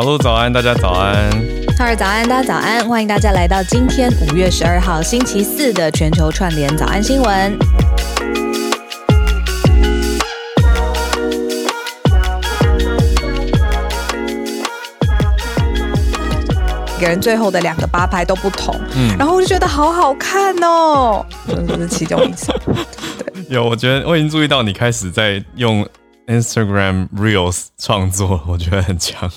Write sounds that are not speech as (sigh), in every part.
小鹿早安，大家早安。哈尔早安，大家早安。欢迎大家来到今天五月十二号星期四的全球串联早安新闻。每个人最后的两个八拍都不同，嗯，然后我就觉得好好看哦，这是其中一首。对，(laughs) 有，我觉得我已经注意到你开始在用 Instagram Reels 创作，我觉得很强。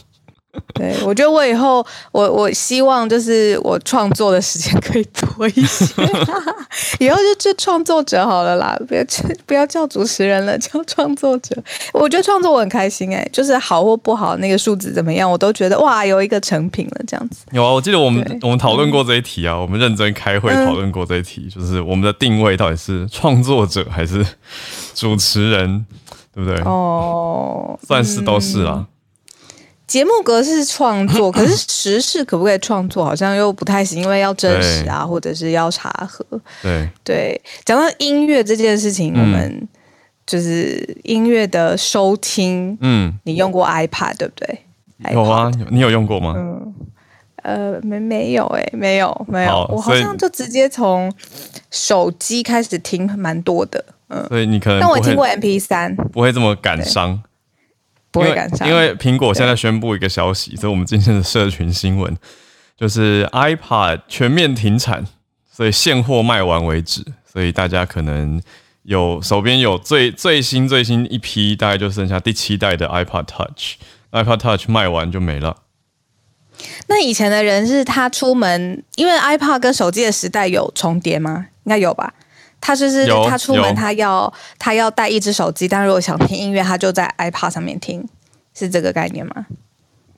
(laughs) 对，我觉得我以后，我我希望就是我创作的时间可以多一些，(laughs) 以后就就创作者好了啦，不要不要叫主持人了，叫创作者。我觉得创作我很开心哎、欸，就是好或不好，那个数字怎么样，我都觉得哇，有一个成品了这样子。有啊，我记得我们我们讨论过这一题啊，我们认真开会讨论过这一题，嗯、就是我们的定位到底是创作者还是主持人，对不对？哦，算是都是啊。嗯节目格式创作，(laughs) 可是时事可不可以创作？好像又不太行，因为要真实啊，或者是要查核。对对，讲到音乐这件事情，嗯、我们就是音乐的收听。嗯，你用过 iPad 对不对？有啊，你有用过吗？嗯，呃，没没有哎、欸，没有没有，好我好像就直接从手机开始听，蛮多的。嗯，所以你可能，但我听过 MP 三不会这么感伤。不会赶上，因为苹果现在宣布一个消息，所以我们今天的社群新闻 (laughs) 就是 iPad 全面停产，所以现货卖完为止。所以大家可能有手边有最最新最新一批，大概就剩下第七代的 iPad Touch，iPad Touch 卖完就没了。那以前的人是他出门，因为 iPad 跟手机的时代有重叠吗？应该有吧。他就是他出门，他要他要带一只手机，但如果想听音乐，他就在 iPad 上面听，是这个概念吗？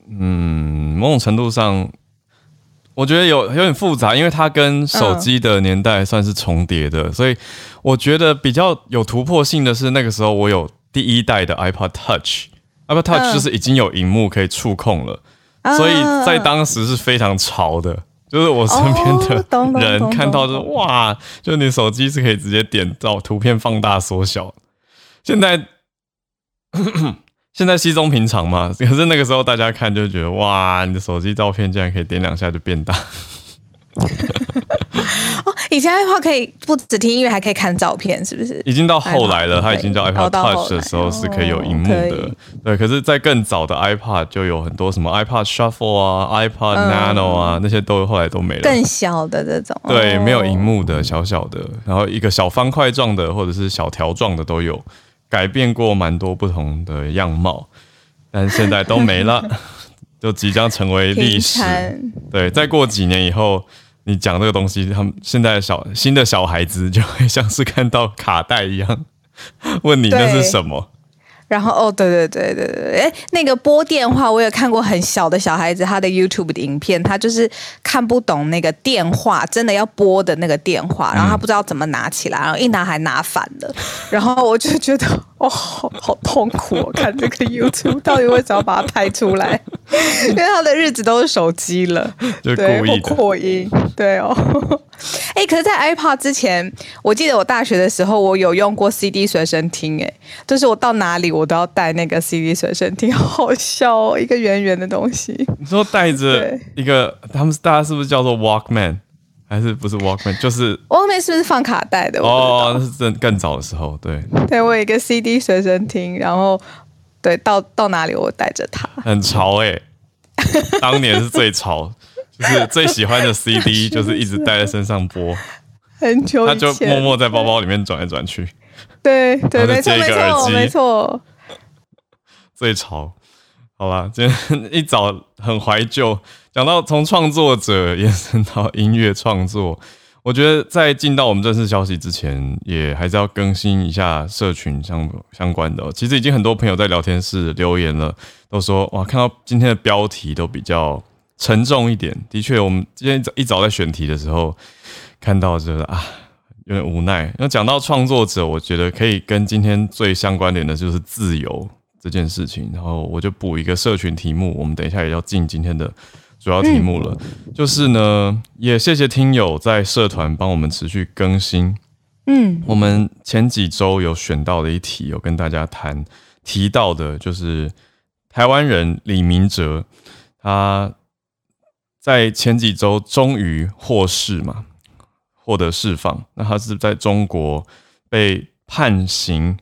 嗯，某种程度上，我觉得有有点复杂，因为它跟手机的年代算是重叠的，嗯、所以我觉得比较有突破性的是那个时候我有第一代的 iPad Touch，iPad Touch 就是已经有荧幕可以触控了，嗯、所以在当时是非常潮的。就是我身边的人看到就哇，就你手机是可以直接点到图片放大缩小。现在 (coughs) 现在稀松平常嘛，可是那个时候大家看就觉得哇，你的手机照片竟然可以点两下就变大。(laughs) 哦，以前 iPod 可以不只听音乐，还可以看照片，是不是？已经到后来了，它已经叫 iPod Touch 的时候是可以有荧幕的。对，可是，在更早的 iPod 就有很多什么 iPod Shuffle 啊、iPod Nano 啊，那些都后来都没了。更小的这种，对，没有荧幕的小小的，然后一个小方块状的或者是小条状的都有，改变过蛮多不同的样貌，但是现在都没了，(laughs) 就即将成为历史。对，再过几年以后。你讲这个东西，他们现在的小新的小孩子就会像是看到卡带一样，问你那是什么？然后哦，对对对对对，哎，那个拨电话，我有看过很小的小孩子他的 YouTube 的影片，他就是看不懂那个电话，真的要拨的那个电话，然后他不知道怎么拿起来，然后一拿还拿反了，(laughs) 然后我就觉得哦，好好痛苦哦，看这个 (laughs) YouTube 到底为什么要把它拍出来？因为他的日子都是手机了，(laughs) 就故意扩音，对哦。哎，可是，在 iPod 之前，我记得我大学的时候，我有用过 CD 随身听，哎，就是我到哪里我都要带那个 CD 随身听，好好笑哦，一个圆圆的东西。你说带着一个，他们大家是不是叫做 Walkman，还是不是 Walkman？就是 Walkman 是不是放卡带的？哦，那是更更早的时候，对。对，我有一个 CD 随身听，然后对，到到哪里我带着它，很潮哎，当年是最潮。(laughs) 就是最喜欢的 CD，(laughs) 就是一直带在身上播，很久，他就默默在包包里面转来转去。对对，没错没错没错。(laughs) 最潮，好吧，今天一早很怀旧，讲到从创作者延伸到音乐创作，我觉得在进到我们正式消息之前，也还是要更新一下社群相相关的。其实已经很多朋友在聊天室留言了，都说哇，看到今天的标题都比较。沉重一点，的确，我们今天一早在选题的时候看到这个啊，有点无奈。那讲到创作者，我觉得可以跟今天最相关联的就是自由这件事情。然后我就补一个社群题目，我们等一下也要进今天的主要题目了。嗯、就是呢，也谢谢听友在社团帮我们持续更新。嗯，我们前几周有选到的一题，有跟大家谈提到的，就是台湾人李明哲。他在前几周终于获释嘛，获得释放。那他是在中国被判刑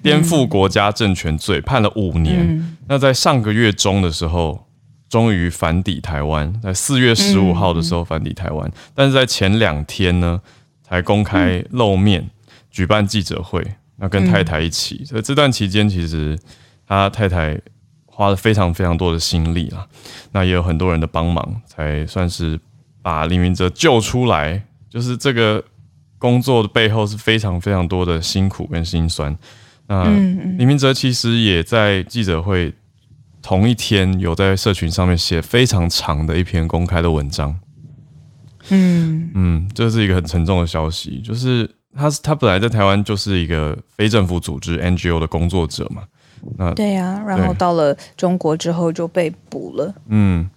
颠覆国家政权罪，判了五年。嗯、那在上个月中的时候，终于返抵台湾，在四月十五号的时候返抵台湾。嗯、但是在前两天呢，才公开露面，嗯、举办记者会，那跟太太一起。所以这段期间，其实他太太。花了非常非常多的心力啊，那也有很多人的帮忙，才算是把李明哲救出来。就是这个工作的背后是非常非常多的辛苦跟辛酸。那李明哲其实也在记者会同一天有在社群上面写非常长的一篇公开的文章。嗯嗯，这是一个很沉重的消息，就是他他本来在台湾就是一个非政府组织 NGO 的工作者嘛。那对呀、啊，然后到了中国之后就被捕了。嗯，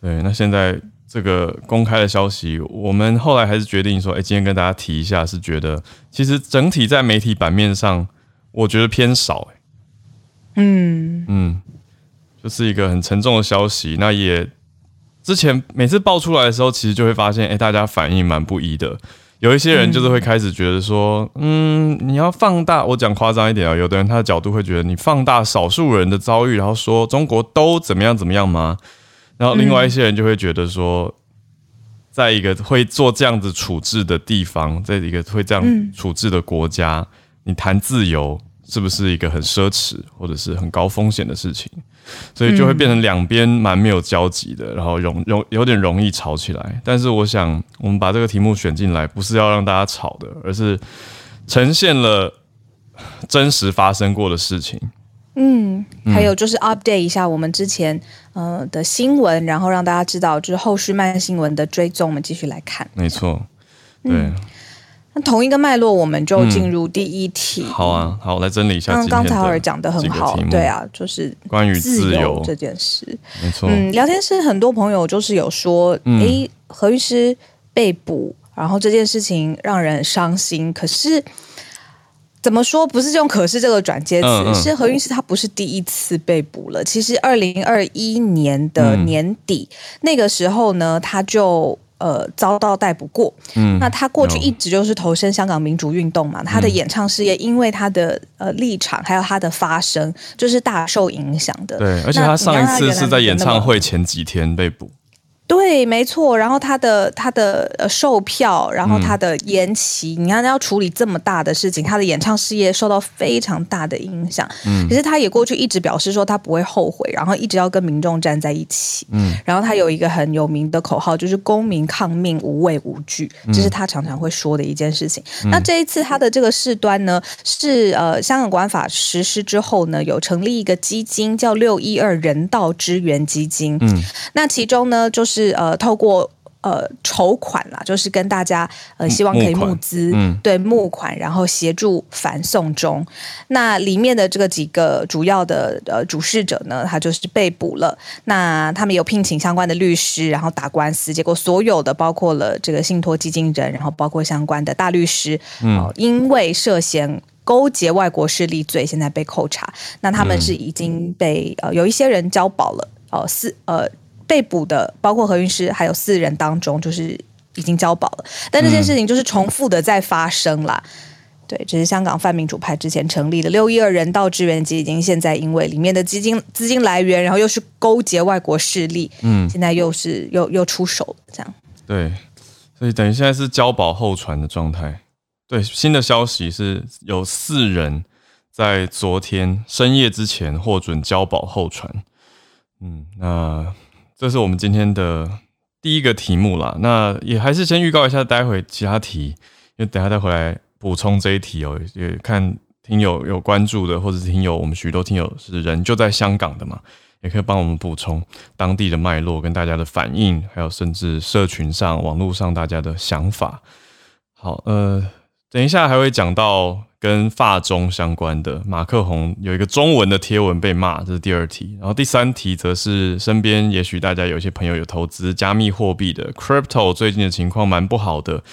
对。那现在这个公开的消息，我们后来还是决定说，哎，今天跟大家提一下，是觉得其实整体在媒体版面上，我觉得偏少。嗯嗯，就是一个很沉重的消息。那也之前每次爆出来的时候，其实就会发现，哎，大家反应蛮不一的。有一些人就是会开始觉得说，嗯，你要放大，我讲夸张一点啊，有的人他的角度会觉得你放大少数人的遭遇，然后说中国都怎么样怎么样吗？然后另外一些人就会觉得说，在一个会做这样子处置的地方，在一个会这样处置的国家，你谈自由。是不是一个很奢侈或者是很高风险的事情？所以就会变成两边蛮没有交集的，然后容容有点容易吵起来。但是我想，我们把这个题目选进来，不是要让大家吵的，而是呈现了真实发生过的事情。嗯，还有就是 update 一下我们之前呃的新闻，然后让大家知道，就是后续慢新闻的追踪，我们继续来看。没错，对。嗯那同一个脉络，我们就进入第一题。嗯、好啊，好，来整理一下。刚刚才尔讲的很好，对啊，就是关于自由这件事。没错。嗯，聊天室很多朋友就是有说，哎、嗯，何律师被捕，然后这件事情让人很伤心。可是怎么说？不是用“可是”这个转接词，嗯嗯、是何韵诗她不是第一次被捕了。其实二零二一年的年底、嗯、那个时候呢，她就。呃，遭到逮捕过。嗯，那她过去一直就是投身香港民主运动嘛，嗯、他的演唱事业因为她的呃立场还有她的发声，就是大受影响的。对，而且她上一次是在演唱会前几天被捕。对，没错。然后他的他的呃售票，然后他的延期，嗯、你看他要处理这么大的事情，他的演唱事业受到非常大的影响。嗯，可是他也过去一直表示说他不会后悔，然后一直要跟民众站在一起。嗯，然后他有一个很有名的口号，就是“公民抗命，无畏无惧”，这是他常常会说的一件事情。嗯、那这一次他的这个事端呢，是呃香港国安法实施之后呢，有成立一个基金，叫“六一二人道支援基金”。嗯，那其中呢就是。是呃，透过呃筹款啦，就是跟大家呃，希望可以募资，嗯，对募款，然后协助反送中。那里面的这个几个主要的呃主事者呢，他就是被捕了。那他们有聘请相关的律师，然后打官司，结果所有的包括了这个信托基金人，然后包括相关的大律师，嗯、呃，因为涉嫌勾结外国势力罪，现在被扣查。那他们是已经被呃有一些人交保了，哦、呃，是呃。被捕的包括何韵诗，还有四人当中，就是已经交保了。但这件事情就是重复的在发生啦。嗯、对，这是香港泛民主派之前成立的六一二人道支援基金，现在因为里面的基金资金来源，然后又是勾结外国势力，嗯，现在又是又又出手了，这样。对，所以等于现在是交保候传的状态。对，新的消息是有四人在昨天深夜之前获准交保候传。嗯，那。这是我们今天的第一个题目啦，那也还是先预告一下，待会其他题，因为等下再回来补充这一题哦。也看听友有关注的，或者是听友，我们许多听友是人就在香港的嘛，也可以帮我们补充当地的脉络跟大家的反应，还有甚至社群上、网络上大家的想法。好，呃，等一下还会讲到。跟发中相关的马克宏有一个中文的贴文被骂，这是第二题。然后第三题则是身边也许大家有一些朋友有投资加密货币的 crypto，最近的情况蛮不好的，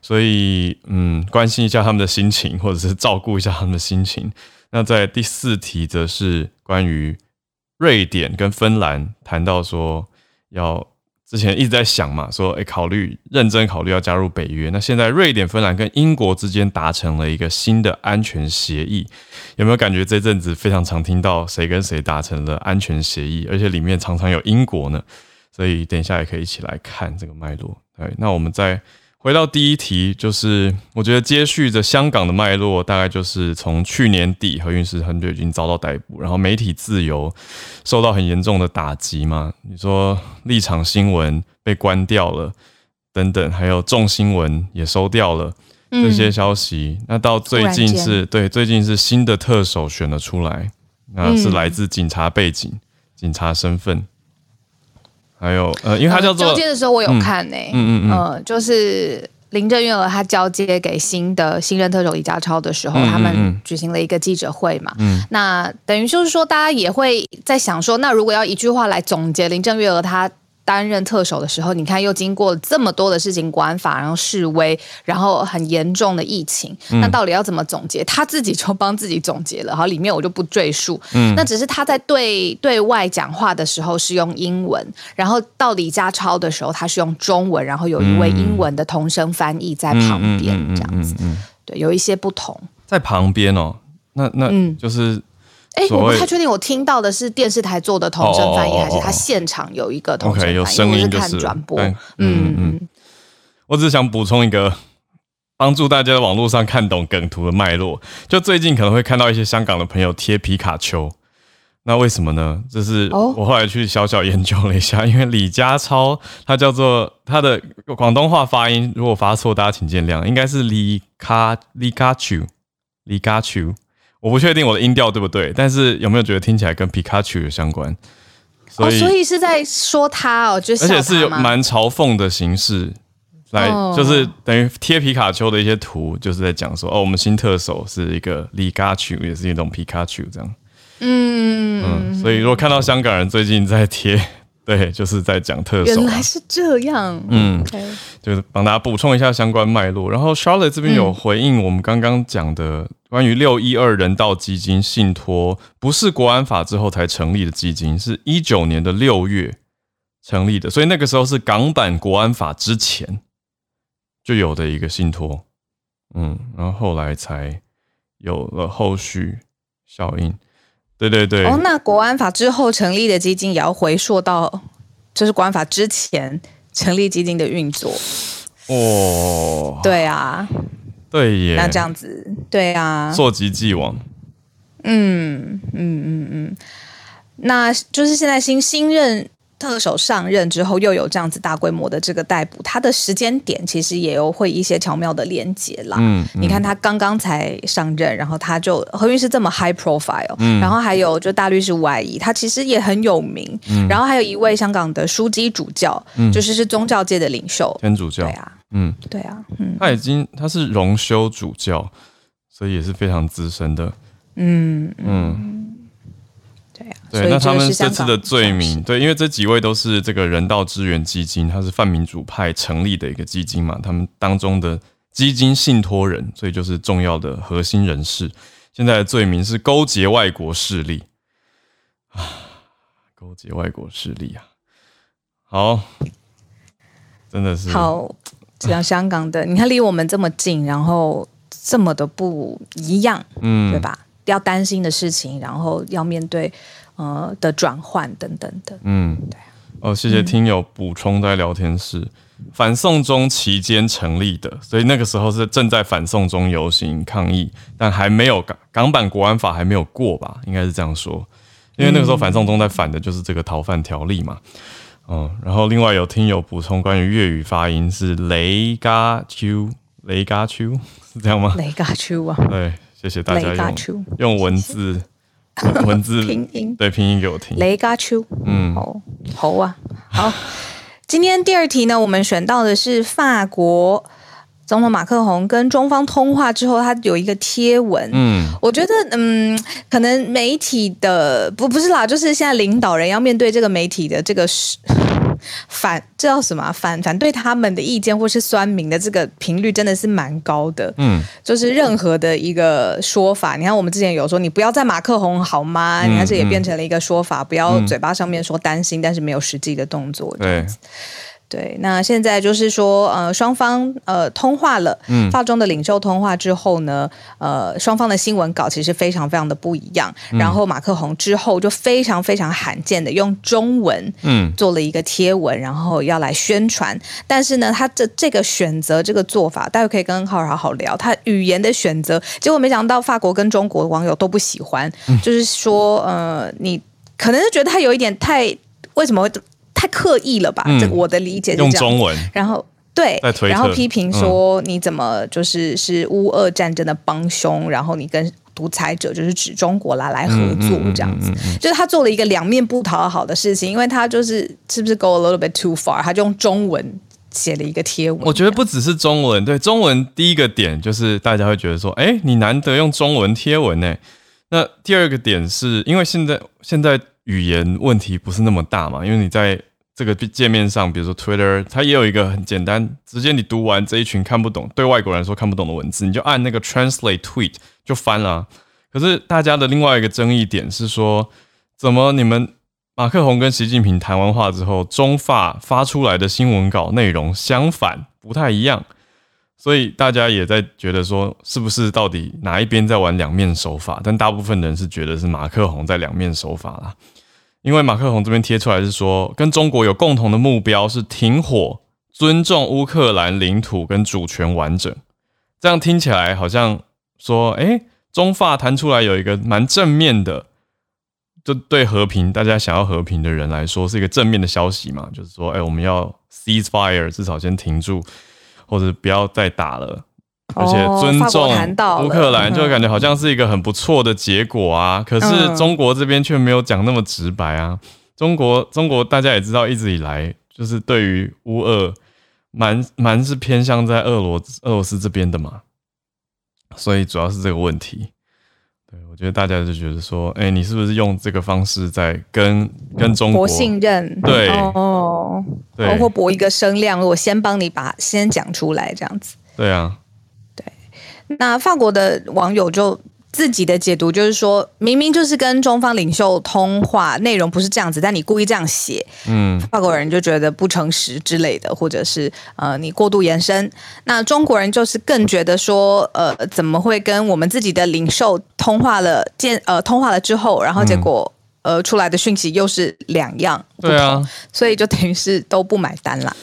所以嗯，关心一下他们的心情，或者是照顾一下他们的心情。那在第四题则是关于瑞典跟芬兰谈到说要。之前一直在想嘛，说诶，考虑认真考虑要加入北约。那现在瑞典、芬兰跟英国之间达成了一个新的安全协议，有没有感觉这阵子非常常听到谁跟谁达成了安全协议，而且里面常常有英国呢？所以等一下也可以一起来看这个脉络。对，那我们在。回到第一题，就是我觉得接续着香港的脉络，大概就是从去年底何韵诗很久已经遭到逮捕，然后媒体自由受到很严重的打击嘛。你说立场新闻被关掉了，等等，还有众新闻也收掉了这些消息。嗯、那到最近是对，最近是新的特首选了出来，那是来自警察背景、嗯、警察身份。还有呃，因为他叫做、呃、交接的时候，我有看呢、欸，嗯嗯嗯，呃，就是林郑月娥她交接给新的新任特首李家超的时候，他们举行了一个记者会嘛，嗯，那等于就是说，大家也会在想说，那如果要一句话来总结林郑月娥她。担任特首的时候，你看又经过这么多的事情，国安法，然后示威，然后很严重的疫情，嗯、那到底要怎么总结？他自己就帮自己总结了，好，里面我就不赘述。嗯，那只是他在对对外讲话的时候是用英文，然后到李家超的时候他是用中文，然后有一位英文的同声翻译在旁边，这样子，对，有一些不同。在旁边哦，那那嗯，就是。哎，我不太确定，我听到的是电视台做的同声翻译，还是他现场有一个同声翻译？有声音就是转播。嗯嗯嗯。我只是想补充一个，帮助大家在网络上看懂梗图的脉络。就最近可能会看到一些香港的朋友贴皮卡丘，那为什么呢？这是我后来去小小研究了一下，因为李家超他叫做他的广东话发音，如果发错，大家请见谅，应该是李卡李卡丘李卡丘。我不确定我的音调对不对，但是有没有觉得听起来跟皮卡丘有相关？所以，哦、所以是在说他哦，就是而且是有蛮嘲讽的形式来，哦、就是等于贴皮卡丘的一些图，就是在讲说哦，我们新特首是一个里卡丘，也是一种皮卡丘这样。嗯嗯，所以如果看到香港人最近在贴。(laughs) 对，就是在讲特首。原来是这样。嗯.就是帮大家补充一下相关脉络。然后 Charlotte 这边有回应我们刚刚讲的关于六一二人道基金信托，不是国安法之后才成立的基金，是一九年的六月成立的，所以那个时候是港版国安法之前就有的一个信托。嗯，然后后来才有了后续效应。对对对，哦，那国安法之后成立的基金也要回溯到，就是国安法之前成立基金的运作。哦，对啊，对耶，那这样子，对啊，溯及既往。嗯嗯嗯嗯，那就是现在新新任。特首上任之后，又有这样子大规模的这个逮捕，他的时间点其实也有会一些巧妙的连接啦。嗯，嗯，你看他刚刚才上任，然后他就何韵是这么 high profile，嗯，然后还有就大律师吴爱仪，他其实也很有名，嗯，然后还有一位香港的枢机主教，嗯，就是是宗教界的领袖，天主教，对啊，嗯，对啊，嗯，他已经他是荣休主教，所以也是非常资深的，嗯嗯。对啊对，那他们这次的罪名，对，因为这几位都是这个人道支援基金，它是泛民主派成立的一个基金嘛，他们当中的基金信托人，所以就是重要的核心人士。现在的罪名是勾结外国势力。啊，勾结外国势力啊，好，真的是好，像香港的，你看离我们这么近，然后这么的不一样，嗯，对吧？要担心的事情，然后要面对。呃的转换等等的，嗯，对哦，谢谢听友补充在聊天室，嗯、反送中期间成立的，所以那个时候是正在反送中游行抗议，但还没有港港版国安法还没有过吧，应该是这样说，因为那个时候反送中在反的就是这个逃犯条例嘛，嗯，然后另外有听友补充关于粤语发音是雷嘎丘，雷嘎丘 (laughs) 是这样吗？雷嘎丘啊，对，谢谢大家用用文字。(laughs) 文字拼音对拼音给我听。雷嘎丘，嗯，好，好啊，好。今天第二题呢，我们选到的是法国总统马克宏跟中方通话之后，他有一个贴文。嗯，我觉得，嗯，可能媒体的不不是啦，就是现在领导人要面对这个媒体的这个反这叫什么、啊、反反对他们的意见或是酸民的这个频率真的是蛮高的。嗯，就是任何的一个说法，你看我们之前有说你不要在马克宏好吗？嗯、你看这也变成了一个说法，嗯、不要嘴巴上面说担心，嗯、但是没有实际的动作。对。对，那现在就是说，呃，双方呃通话了，嗯，法中的领袖通话之后呢，呃，双方的新闻稿其实非常非常的不一样。嗯、然后马克宏之后就非常非常罕见的用中文，嗯，做了一个贴文，然后要来宣传。但是呢，他这这个选择这个做法，待会可以跟浩然好好聊。他语言的选择，结果没想到法国跟中国网友都不喜欢，嗯、就是说，呃，你可能是觉得他有一点太为什么会？太刻意了吧？这、嗯、我的理解是这样。用中文，然后对，然后批评说你怎么就是是乌俄战争的帮凶，嗯、然后你跟独裁者就是指中国啦来合作这样子，就是他做了一个两面不讨好的事情，因为他就是是不是 go a little bit too far？他就用中文写了一个贴文。我觉得不只是中文，对中文第一个点就是大家会觉得说，哎，你难得用中文贴文呢。那第二个点是因为现在现在语言问题不是那么大嘛，因为你在这个界面上，比如说 Twitter，它也有一个很简单，直接你读完这一群看不懂，对外国人来说看不懂的文字，你就按那个 Translate Tweet 就翻了。可是大家的另外一个争议点是说，怎么你们马克宏跟习近平谈完话之后，中法发出来的新闻稿内容相反，不太一样，所以大家也在觉得说，是不是到底哪一边在玩两面手法？但大部分人是觉得是马克宏在两面手法啦。因为马克宏这边贴出来是说，跟中国有共同的目标是停火、尊重乌克兰领土跟主权完整。这样听起来好像说，哎，中法谈出来有一个蛮正面的，就对和平，大家想要和平的人来说是一个正面的消息嘛，就是说，哎，我们要 cease fire，至少先停住，或者不要再打了。而且尊重乌克兰，就感觉好像是一个很不错的结果啊。可是中国这边却没有讲那么直白啊。中国，中国大家也知道，一直以来就是对于乌俄蛮蛮是偏向在俄罗俄罗斯这边的嘛。所以主要是这个问题。对，我觉得大家就觉得说，哎，你是不是用这个方式在跟跟中国博信任？对哦，对包括博一个声量，我先帮你把先讲出来，这样子。对啊。那法国的网友就自己的解读就是说，明明就是跟中方领袖通话，内容不是这样子，但你故意这样写，嗯，法国人就觉得不诚实之类的，或者是呃你过度延伸。那中国人就是更觉得说，呃，怎么会跟我们自己的领袖通话了，见呃通话了之后，然后结果、嗯、呃出来的讯息又是两样，对啊，所以就等于是都不买单了。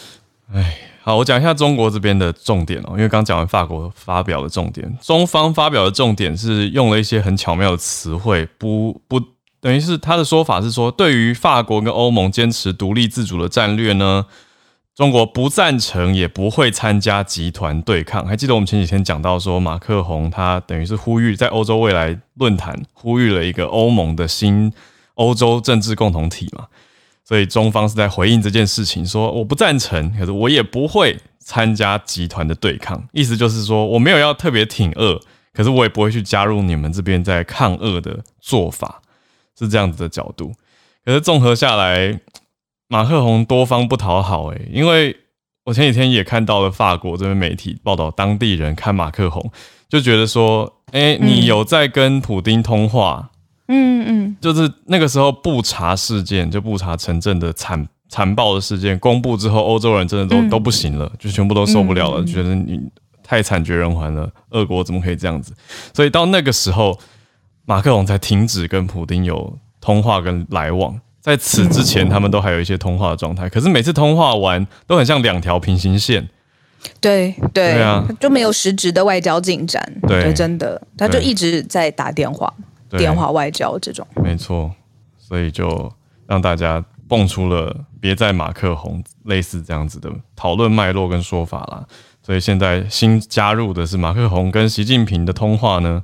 哎。好，我讲一下中国这边的重点哦，因为刚讲完法国发表的重点，中方发表的重点是用了一些很巧妙的词汇，不不等于是他的说法是说，对于法国跟欧盟坚持独立自主的战略呢，中国不赞成，也不会参加集团对抗。还记得我们前几天讲到说，马克宏他等于是呼吁在欧洲未来论坛呼吁了一个欧盟的新欧洲政治共同体嘛？所以中方是在回应这件事情，说我不赞成，可是我也不会参加集团的对抗。意思就是说，我没有要特别挺俄，可是我也不会去加入你们这边在抗俄的做法，是这样子的角度。可是综合下来，马克宏多方不讨好诶，因为我前几天也看到了法国这边媒体报道，当地人看马克宏就觉得说，诶，你有在跟普丁通话？嗯嗯，就是那个时候布查事件，就布查城镇的惨残暴的事件公布之后，欧洲人真的都、嗯、都不行了，就全部都受不了了，嗯、觉得你太惨绝人寰了，俄国怎么可以这样子？所以到那个时候，马克龙才停止跟普丁有通话跟来往。在此之前，他们都还有一些通话的状态，可是每次通话完都很像两条平行线。对对，对啊，就没有实质的外交进展。对，对，真的，他就一直在打电话。电话外交这种，没错，所以就让大家蹦出了别再马克宏类似这样子的讨论脉络跟说法啦。所以现在新加入的是马克宏跟习近平的通话呢，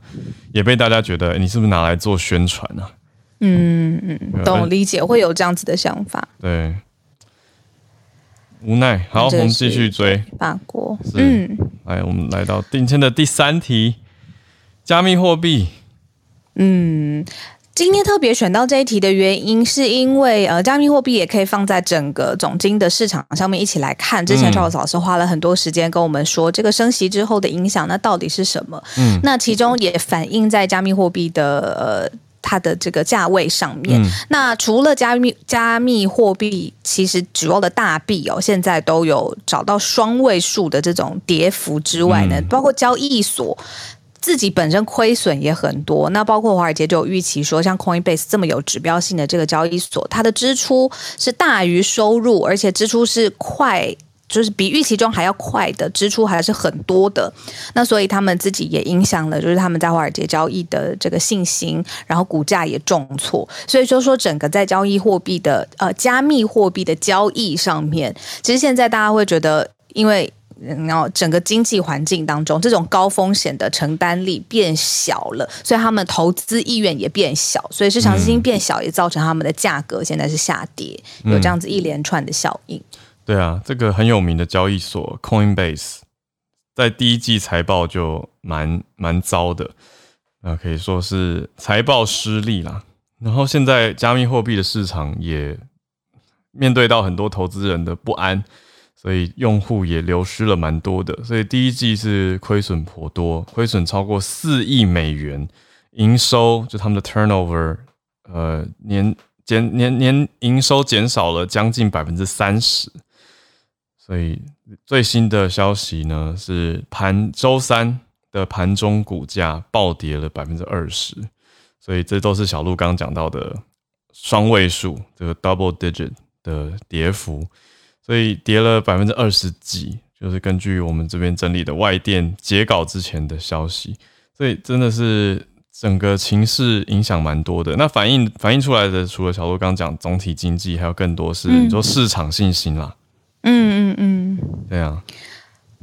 也被大家觉得你是不是拿来做宣传啊？嗯嗯，懂理解会有这样子的想法。对，无奈。好，我们继续追法国。嗯，来，我们来到今天的第三题，加密货币。嗯，今天特别选到这一题的原因，是因为呃，加密货币也可以放在整个总经的市场上面一起来看。之前 Charles 老师花了很多时间跟我们说，这个升息之后的影响，那到底是什么？嗯，那其中也反映在加密货币的呃它的这个价位上面。嗯、那除了加密加密货币，其实主要的大币哦，现在都有找到双位数的这种跌幅之外呢，嗯、包括交易所。自己本身亏损也很多，那包括华尔街就有预期说，像 Coinbase 这么有指标性的这个交易所，它的支出是大于收入，而且支出是快，就是比预期中还要快的支出还是很多的。那所以他们自己也影响了，就是他们在华尔街交易的这个信心，然后股价也重挫。所以就说整个在交易货币的呃加密货币的交易上面，其实现在大家会觉得，因为。然后整个经济环境当中，这种高风险的承担力变小了，所以他们投资意愿也变小，所以市场资金变小，也造成他们的价格现在是下跌，有这样子一连串的效应。嗯、对啊，这个很有名的交易所 Coinbase 在第一季财报就蛮蛮糟的，那可以说是财报失利啦。然后现在加密货币的市场也面对到很多投资人的不安。所以用户也流失了蛮多的，所以第一季是亏损颇多，亏损超过四亿美元，营收就他们的 turnover，呃年减年年营收减少了将近百分之三十，所以最新的消息呢是盘周三的盘中股价暴跌了百分之二十，所以这都是小鹿刚刚讲到的双位数这个 double digit 的跌幅。所以跌了百分之二十几，就是根据我们这边整理的外电截稿之前的消息，所以真的是整个情势影响蛮多的。那反映反映出来的，除了小鹿刚讲总体经济，还有更多是你说市场信心啦。嗯嗯嗯，对啊。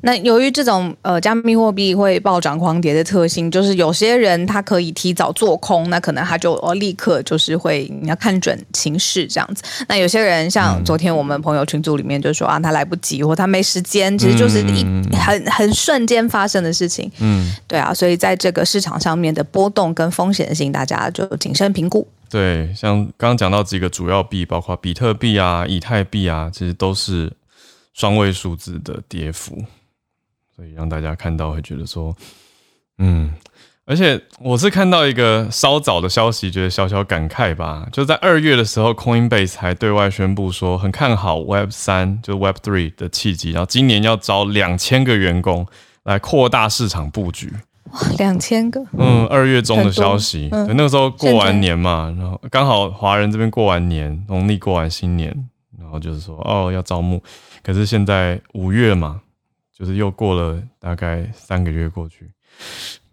那由于这种呃加密货币会暴涨狂跌的特性，就是有些人他可以提早做空，那可能他就哦立刻就是会你要看准情势这样子。那有些人像昨天我们朋友群组里面就说啊，他来不及或他没时间，其实就是一很很瞬间发生的事情。嗯，对啊，所以在这个市场上面的波动跟风险性，大家就谨慎评估。对，像刚刚讲到几个主要币，包括比特币啊、以太币啊，其实都是双位数字的跌幅。所以让大家看到会觉得说，嗯，而且我是看到一个稍早的消息，觉得小小感慨吧。就在二月的时候，Coinbase 还对外宣布说很看好 Web 三，就 Web Three 的契机，然后今年要招两千个员工来扩大市场布局。哇，两千个！嗯，二月中的消息，嗯、那个时候过完年嘛，然后刚好华人这边过完年，农历过完新年，然后就是说哦要招募，可是现在五月嘛。就是又过了大概三个月过去，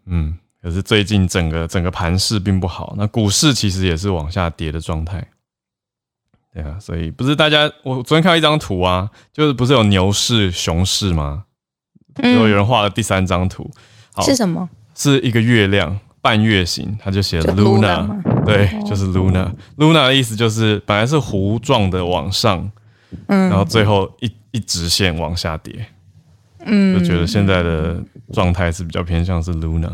嗯，可是最近整个整个盘势并不好，那股市其实也是往下跌的状态，对啊，所以不是大家，我昨天看到一张图啊，就是不是有牛市、熊市吗？然后有人画了第三张图，好，是什么？是一个月亮半月形，他就写了 Luna，对，就是 Luna，Luna 的意思就是本来是弧状的往上，嗯，然后最后一一直线往下跌。嗯，就觉得现在的状态是比较偏向是 Luna。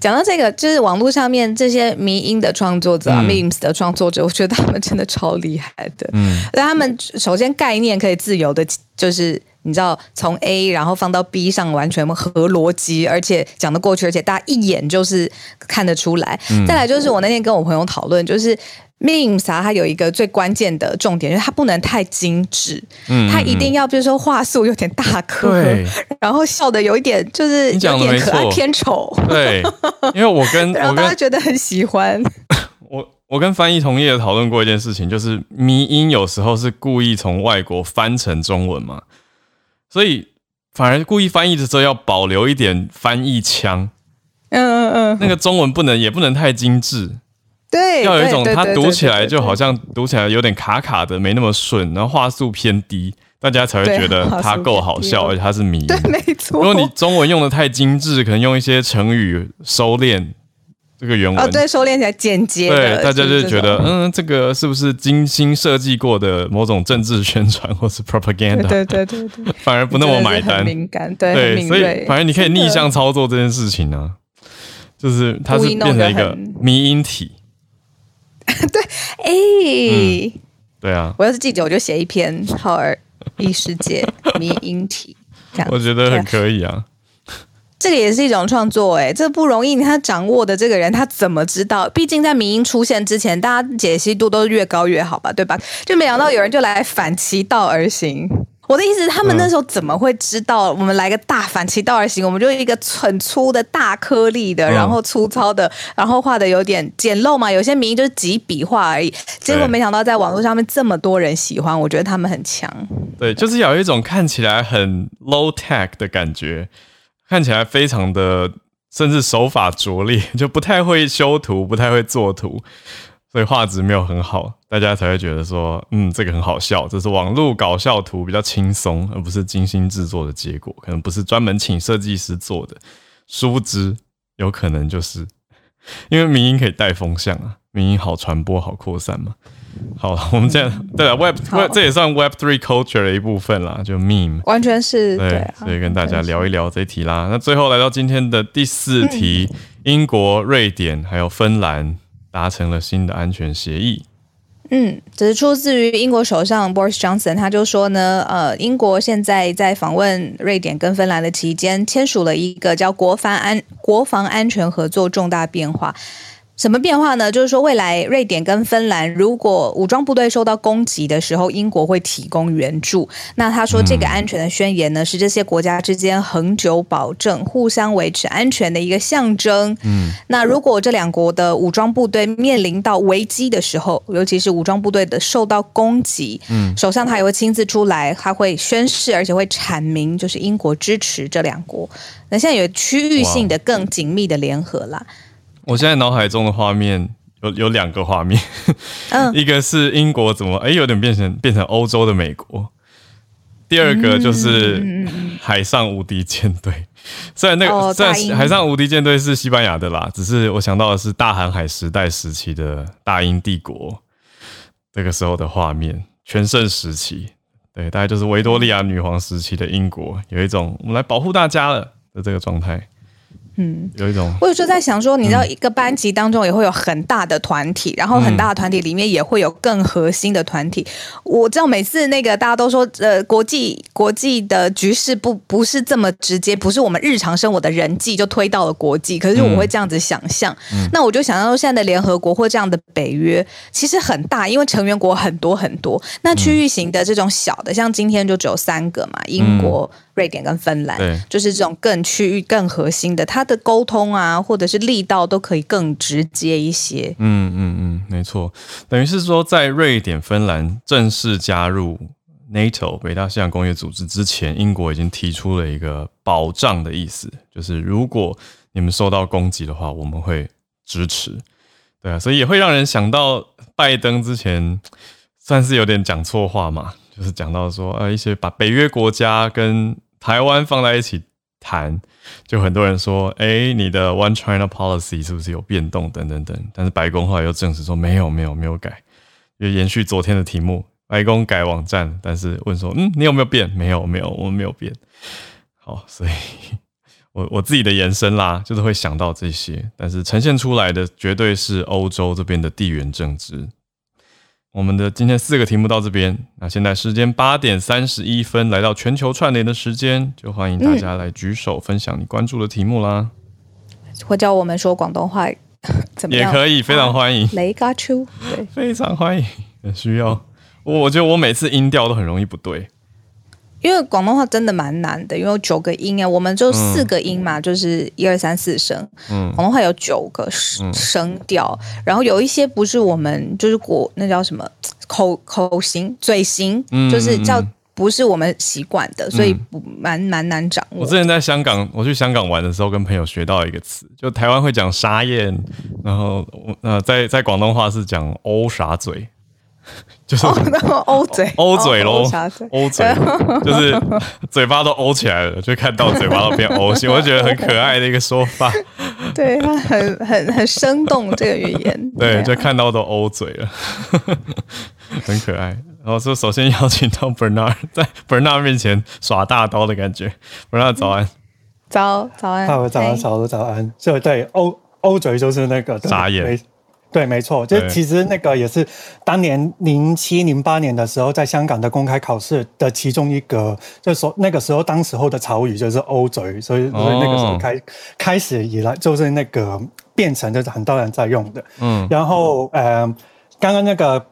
讲到这个，就是网络上面这些迷音的创作者啊、嗯、memes 的创作者，我觉得他们真的超厉害的。嗯，那他们首先概念可以自由的，就是你知道从 A 然后放到 B 上完全合逻辑，而且讲得过去，而且大家一眼就是看得出来。嗯、再来就是我那天跟我朋友讨论，就是。Memes 啊，它有一个最关键的重点，就是它不能太精致，嗯，它一定要，比如说画素有点大颗，对，然后笑的有一点就是有点可爱偏丑，对，因为 (laughs) 我跟然后大家觉得很喜欢。(laughs) 我我跟翻译同业讨论过一件事情，就是迷音有时候是故意从外国翻成中文嘛，所以反而故意翻译的时候要保留一点翻译腔，嗯嗯嗯，那个中文不能也不能太精致。对，要有一种它读起来就好像读起来有点卡卡的，没那么顺，然后话速偏低，大家才会觉得它够好笑，而且它是迷。对，没错。如果你中文用的太精致，可能用一些成语收敛这个原文，哦，对，收敛起来简洁。对，大家就觉得，嗯，这个是不是精心设计过的某种政治宣传或是 propaganda？对对对对，(laughs) 反而不那么买单。敏感，对，所以反而你可以逆向操作这件事情呢。就是它是变成一个迷因体。(laughs) 对，哎、欸嗯，对啊，我要是记者，我就写一篇《浩尔异世界 (laughs) 迷音体》这样，我觉得很可以啊。这个也是一种创作，哎，这不容易。他掌握的这个人，他怎么知道？毕竟在迷音出现之前，大家解析度都是越高越好吧，对吧？就没想到有人就来反其道而行。我的意思是，他们那时候怎么会知道我们来个大反其道而行？我们就一个很粗的大颗粒的，然后粗糙的，然后画的有点简陋嘛。有些迷因就是几笔画而已。结果没想到在网络上面这么多人喜欢，我觉得他们很强。对，就是有一种看起来很 low tech 的感觉。看起来非常的，甚至手法拙劣，就不太会修图，不太会做图，所以画质没有很好，大家才会觉得说，嗯，这个很好笑，这是网络搞笑图比较轻松，而不是精心制作的结果，可能不是专门请设计师做的，殊不知有可能就是因为民音可以带风向啊，民音好传播，好扩散嘛。好，我们这样对啊，(laughs) Web Web 这也算 Web Three culture 的一部分啦，就 meme，完全是对，所以跟大家聊一聊这一题啦。那最后来到今天的第四题，嗯，英国、瑞典还有芬兰达成了新的安全协议。嗯，只是出自于英国首相 Boris Johnson，他就说呢，呃，英国现在在访问瑞典跟芬兰的期间，签署了一个叫国防安国防安全合作重大变化。什么变化呢？就是说，未来瑞典跟芬兰如果武装部队受到攻击的时候，英国会提供援助。那他说，这个安全的宣言呢，是这些国家之间恒久保证、互相维持安全的一个象征。嗯，那如果这两国的武装部队面临到危机的时候，尤其是武装部队的受到攻击，嗯，首相他也会亲自出来，他会宣誓，而且会阐明，就是英国支持这两国。那现在有区域性的更紧密的联合啦。我现在脑海中的画面有有两个画面，嗯，(laughs) 一个是英国怎么哎有点变成变成欧洲的美国，第二个就是海上无敌舰队。(laughs) 虽然那个虽然海上无敌舰队是西班牙的啦，只是我想到的是大航海时代时期的大英帝国，这个时候的画面，全盛时期，对，大概就是维多利亚女皇时期的英国，有一种我们来保护大家了的这个状态。嗯，有一种，我有时候在想说，你知道一个班级当中也会有很大的团体，嗯、然后很大的团体里面也会有更核心的团体。我知道每次那个大家都说，呃，国际国际的局势不不是这么直接，不是我们日常生活的人际就推到了国际。可是我会这样子想象，嗯、那我就想到说，现在的联合国或这样的北约其实很大，因为成员国很多很多。那区域型的这种小的，像今天就只有三个嘛，英国。嗯瑞典跟芬兰，就是这种更区域、更核心的，它的沟通啊，或者是力道都可以更直接一些。嗯嗯嗯，没错，等于是说，在瑞典、芬兰正式加入 NATO 北大西洋公约组织之前，英国已经提出了一个保障的意思，就是如果你们受到攻击的话，我们会支持。对啊，所以也会让人想到拜登之前算是有点讲错话嘛，就是讲到说，呃，一些把北约国家跟台湾放在一起谈，就很多人说，哎、你的 One China Policy 是不是有变动等等等？但是白宫后来又证实说没有，没有，没有改。就延续昨天的题目，白宫改网站，但是问说，嗯，你有没有变？没有，没有，我们没有变。好，所以我我自己的延伸啦，就是会想到这些，但是呈现出来的绝对是欧洲这边的地缘政治。我们的今天四个题目到这边，那现在时间八点三十一分，来到全球串联的时间，就欢迎大家来举手分享你关注的题目啦。或教我们说广东话，怎么样？也可以，非常欢迎。雷嘎丘，对，非常欢迎，很需要。我我觉得我每次音调都很容易不对。因为广东话真的蛮难的，因为有九个音啊，我们就四个音嘛，嗯、就是一二三四声。嗯，广东话有九个声声调，然后有一些不是我们就是国那叫什么口口型嘴型，就是叫不是我们习惯的，所以蛮蛮难掌握。我之前在香港，我去香港玩的时候，跟朋友学到一个词，就台湾会讲沙燕，然后呃，在在广东话是讲欧傻嘴。就是欧嘴，(laughs) 欧嘴喽，欧嘴，(laughs) 就是嘴巴都欧起来了，就看到嘴巴都变欧型，我就觉得很可爱的一个说法。对，它很 (laughs) 很很生动这个语言。对，就看到都欧嘴了，很可爱。然后说，首先邀请到 Bernard 在 Bernard 面前耍大刀的感觉。Bernard 早安，早早安，好，早安，早早安。就对欧。欧嘴就是那个眨眼。对，没错，就其实那个也是当年零七零八年的时候，在香港的公开考试的其中一个，就是说那个时候当时候的潮语就是欧嘴”，所以所以那个时候开、哦、开始以来就是那个变成就是很多人在用的。嗯，然后呃，刚刚那个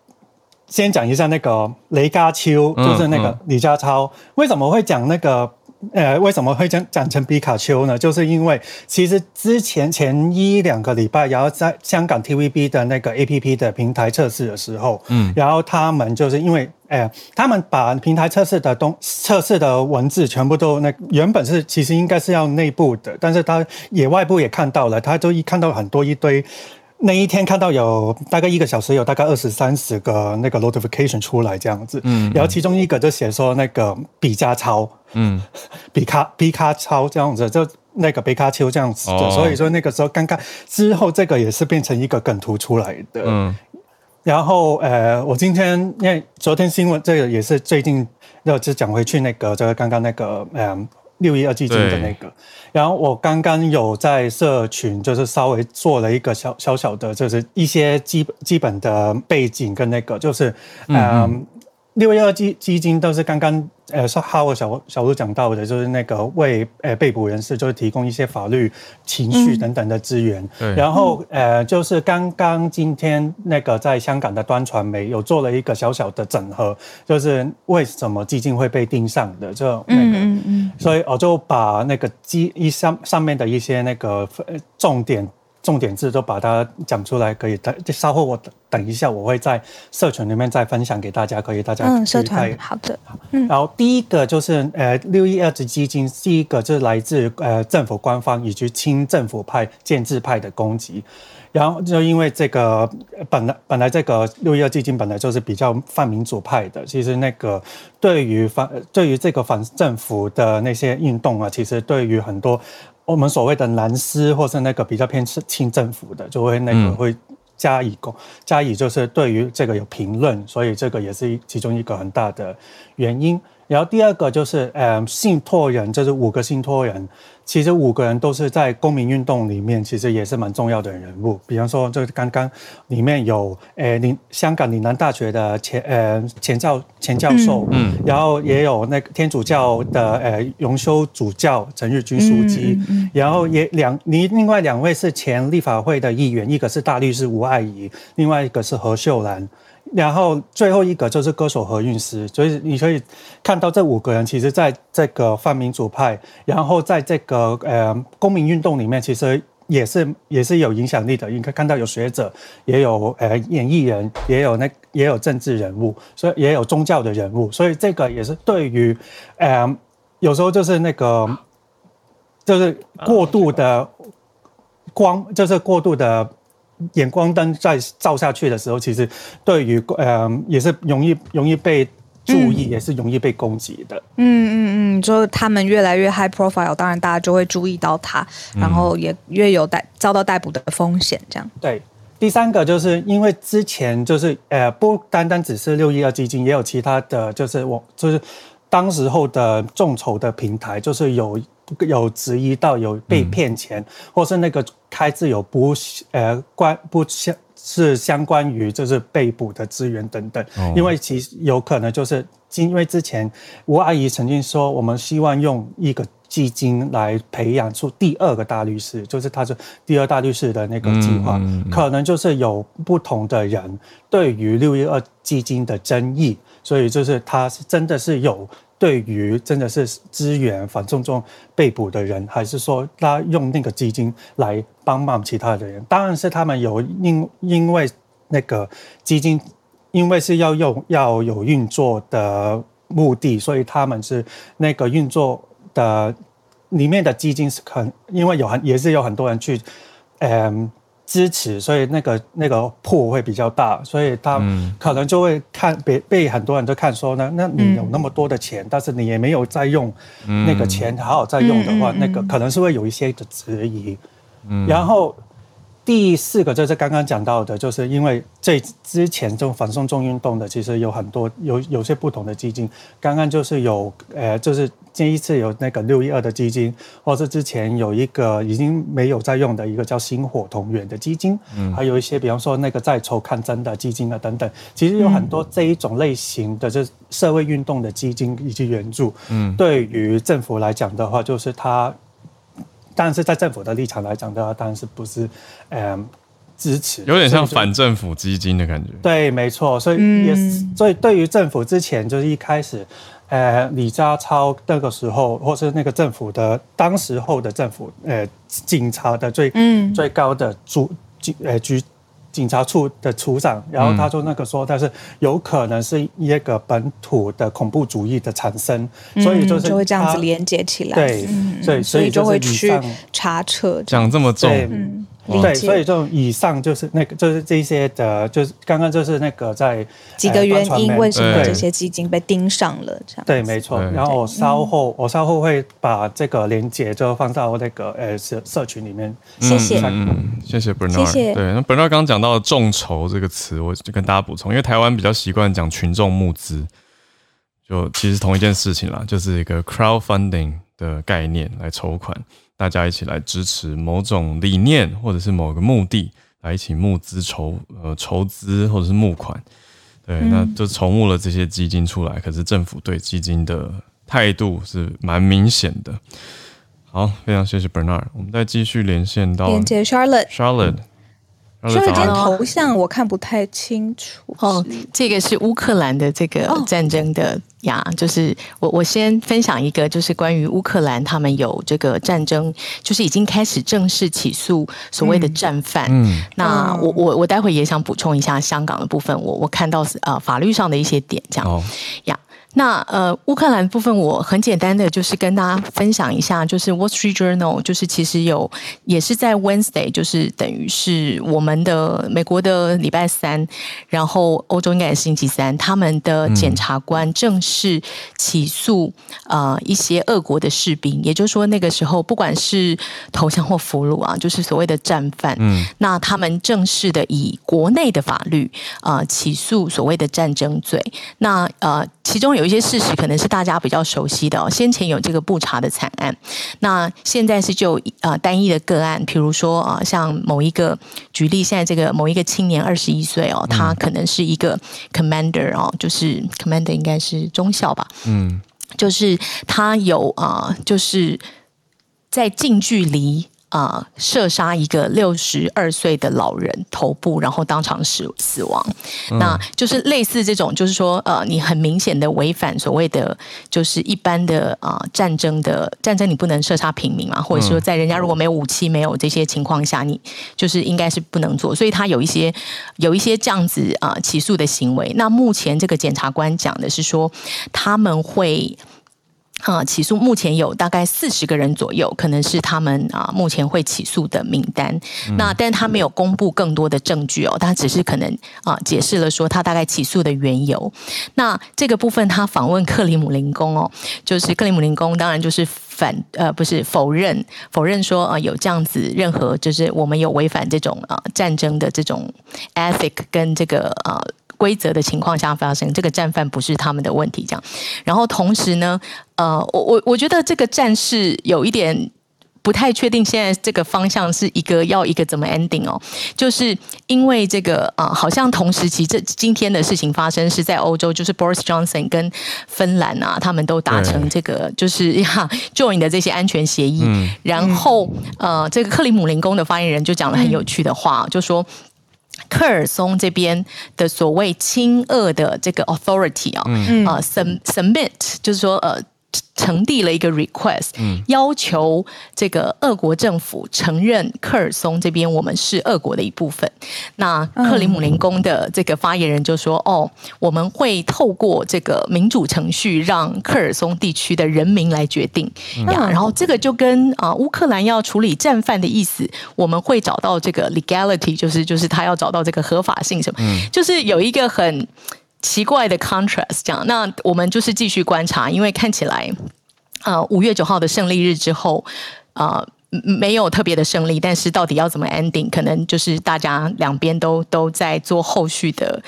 先讲一下那个雷家超，就是那个李家超，嗯嗯、为什么会讲那个？呃，为什么会讲讲成皮卡丘呢？就是因为其实之前前一两个礼拜，然后在香港 TVB 的那个 APP 的平台测试的时候，嗯，然后他们就是因为，哎，他们把平台测试的东测试的文字全部都那原本是其实应该是要内部的，但是他也外部也看到了，他就一看到很多一堆。那一天看到有大概一个小时，有大概二十三十个那个 notification 出来这样子，嗯，然后其中一个就写说那个比加超，嗯，(laughs) 比卡比卡超这样子，就那个比卡丘这样子的，所以说那个时候刚刚之后这个也是变成一个梗图出来的，嗯，然后呃，我今天因为昨天新闻这个也是最近要就讲回去那个就是刚刚那个嗯。六一二基金的那个，然后我刚刚有在社群，就是稍微做了一个小小小的，就是一些基基本的背景跟那个，就是嗯。六一二基基金都是刚刚呃，是哈我小小路讲到的，就是那个为呃被捕人士就是提供一些法律、情绪等等的资源。嗯、然后呃，就是刚刚今天那个在香港的端传媒有做了一个小小的整合，就是为什么基金会被盯上的，就那个，嗯嗯，所以我就把那个基一上上面的一些那个重点。重点字都把它讲出来，可以等稍后我等等一下，我会在社群里面再分享给大家，可以大家嗯，社团好的，嗯，然后第一个就是呃六一二基金，第一个就是来自呃政府官方以及亲政府派建制派的攻击，然后就因为这个本来本来这个六一二基金本来就是比较泛民主派的，其实那个对于反对于这个反政府的那些运动啊，其实对于很多。我们所谓的蓝丝，或是那个比较偏亲政府的，就会那个会加以攻加以，就是对于这个有评论，所以这个也是其中一个很大的原因。然后第二个就是，呃，信托人，就是五个信托人。其实五个人都是在公民运动里面，其实也是蛮重要的人物。比方说，就是刚刚里面有，呃，岭香港岭南大学的前，呃，前教前教授，嗯，然后也有那个天主教的，呃，荣休主教陈日君书记，嗯嗯、然后也两，你另外两位是前立法会的议员，一个是大律师吴爱仪，另外一个是何秀兰。然后最后一个就是歌手何韵诗，所以你可以看到这五个人，其实在这个泛民主派，然后在这个呃公民运动里面，其实也是也是有影响力的。你可以看到有学者，也有呃演艺人，也有那也有政治人物，所以也有宗教的人物，所以这个也是对于呃有时候就是那个就是过度的光，就是过度的。眼光灯在照下去的时候，其实对于呃也是容易容易被注意，嗯、也是容易被攻击的。嗯嗯嗯，就他们越来越 high profile，当然大家就会注意到他，然后也越有逮遭到逮捕的风险。这样。对，第三个就是因为之前就是呃不单单只是六一二基金，也有其他的就是我就是当时候的众筹的平台，就是有。有质疑到有被骗钱，嗯、或是那个开支有不呃关不相是相关于就是被捕的资源等等，哦、因为其实有可能就是因为之前吴阿姨曾经说，我们希望用一个基金来培养出第二个大律师，就是他是第二大律师的那个计划，嗯嗯、可能就是有不同的人对于六一二基金的争议，所以就是他是真的是有。对于真的是支援反送中被捕的人，还是说他用那个基金来帮忙其他的人？当然是他们有因因为那个基金，因为是要用要有运作的目的，所以他们是那个运作的里面的基金是很，因为有很也是有很多人去，嗯。支持，所以那个那个破会比较大，所以他可能就会看被被很多人都看说呢，那你有那么多的钱，但是你也没有在用那个钱好好在用的话，那个可能是会有一些的质疑。然后第四个就是刚刚讲到的，就是因为这之前这种反送中运动的，其实有很多有有些不同的基金。刚刚就是有，呃，就是这一次有那个六一二的基金，或是之前有一个已经没有在用的一个叫星火同源的基金，嗯，还有一些比方说那个在筹抗争的基金啊等等，其实有很多这一种类型的，就是社会运动的基金以及援助。嗯，对于政府来讲的话，就是它。但是在政府的立场来讲的话，当然是不是，嗯，支持，有点像反政府基金的感觉。对，没错，所以也是，嗯、所以对于政府之前就是一开始，呃，李家超那个时候，或是那个政府的当时候的政府，呃，警察的最、嗯、最高的主警呃局。警察处的处长，然后他说那个说，但是有可能是一个本土的恐怖主义的产生，嗯、所以就是就会这样子连接起来，对，嗯、所以所以就会去查彻，讲这么重。嗯对，所以就以上就是那个，就是这些的，就是刚刚就是那个在几个原因，为什么这些基金被盯上了？这样对，没错。然后我稍后我稍后会把这个连接就放到那个呃社社群里面。谢谢，嗯，谢谢 Bernard。对，那 Bernard 刚刚讲到众筹这个词，我就跟大家补充，因为台湾比较习惯讲群众募资，就其实同一件事情啦，就是一个 crowdfunding 的概念来筹款。大家一起来支持某种理念，或者是某个目的，来一起募资筹呃筹资或者是募款，对，嗯、那就筹募了这些基金出来。可是政府对基金的态度是蛮明显的。好，非常谢谢 Bernard，我们再继续连线到连接 Charlotte。以今天头像我看不太清楚哦，这个是乌克兰的这个战争的呀，哦、就是我我先分享一个，就是关于乌克兰他们有这个战争，就是已经开始正式起诉所谓的战犯。嗯，那我我我待会也想补充一下香港的部分，我我看到是呃法律上的一些点这样。哦，呀。那呃，乌克兰部分我很简单的就是跟大家分享一下，就是《Wall Street Journal》就是其实有也是在 Wednesday，就是等于是我们的美国的礼拜三，然后欧洲应该也是星期三，他们的检察官正式起诉呃一些俄国的士兵，也就是说那个时候不管是投降或俘虏啊，就是所谓的战犯，嗯，那他们正式的以国内的法律呃起诉所谓的战争罪，那呃其中有。有一些事实可能是大家比较熟悉的哦，先前有这个布查的惨案，那现在是就呃单一的个案，比如说啊，像某一个举例，现在这个某一个青年二十一岁哦，他可能是一个 commander 哦，就是 commander 应该是中校吧，嗯，就是他有啊，就是在近距离。啊、呃！射杀一个六十二岁的老人头部，然后当场死死亡。嗯、那就是类似这种，就是说，呃，你很明显的违反所谓的，就是一般的啊、呃、战争的战争，你不能射杀平民嘛，或者说在人家如果没有武器、没有这些情况下，你就是应该是不能做。所以他有一些有一些这样子啊、呃、起诉的行为。那目前这个检察官讲的是说，他们会。啊，起诉目前有大概四十个人左右，可能是他们啊目前会起诉的名单。嗯、那但他没有公布更多的证据哦，他只是可能啊解释了说他大概起诉的缘由。那这个部分他访问克里姆林宫哦，就是克里姆林宫当然就是反呃不是否认否认说啊有这样子任何就是我们有违反这种啊战争的这种 ethic 跟这个啊。规则的情况下发生，这个战犯不是他们的问题，这样。然后同时呢，呃，我我我觉得这个战事有一点不太确定，现在这个方向是一个要一个怎么 ending 哦？就是因为这个啊、呃，好像同时期这今天的事情发生是在欧洲，就是 Boris Johnson 跟芬兰啊，他们都达成这个就是 (laughs) 呀 join 的这些安全协议。嗯、然后呃，这个克里姆林宫的发言人就讲了很有趣的话，嗯、就说。科尔松这边的所谓亲俄的这个 authority 啊、嗯，啊、呃、submit 就是说呃。呈递了一个 request，嗯要求这个俄国政府承认科尔松这边我们是俄国的一部分。那克里姆林宫的这个发言人就说：“哦，我们会透过这个民主程序，让科尔松地区的人民来决定呀。然后这个就跟啊乌克兰要处理战犯的意思，我们会找到这个 legality，就是就是他要找到这个合法性什么，就是有一个很。”奇怪的 contrast，这样，那我们就是继续观察，因为看起来，呃，五月九号的胜利日之后，呃，没有特别的胜利，但是到底要怎么 ending，可能就是大家两边都都在做后续的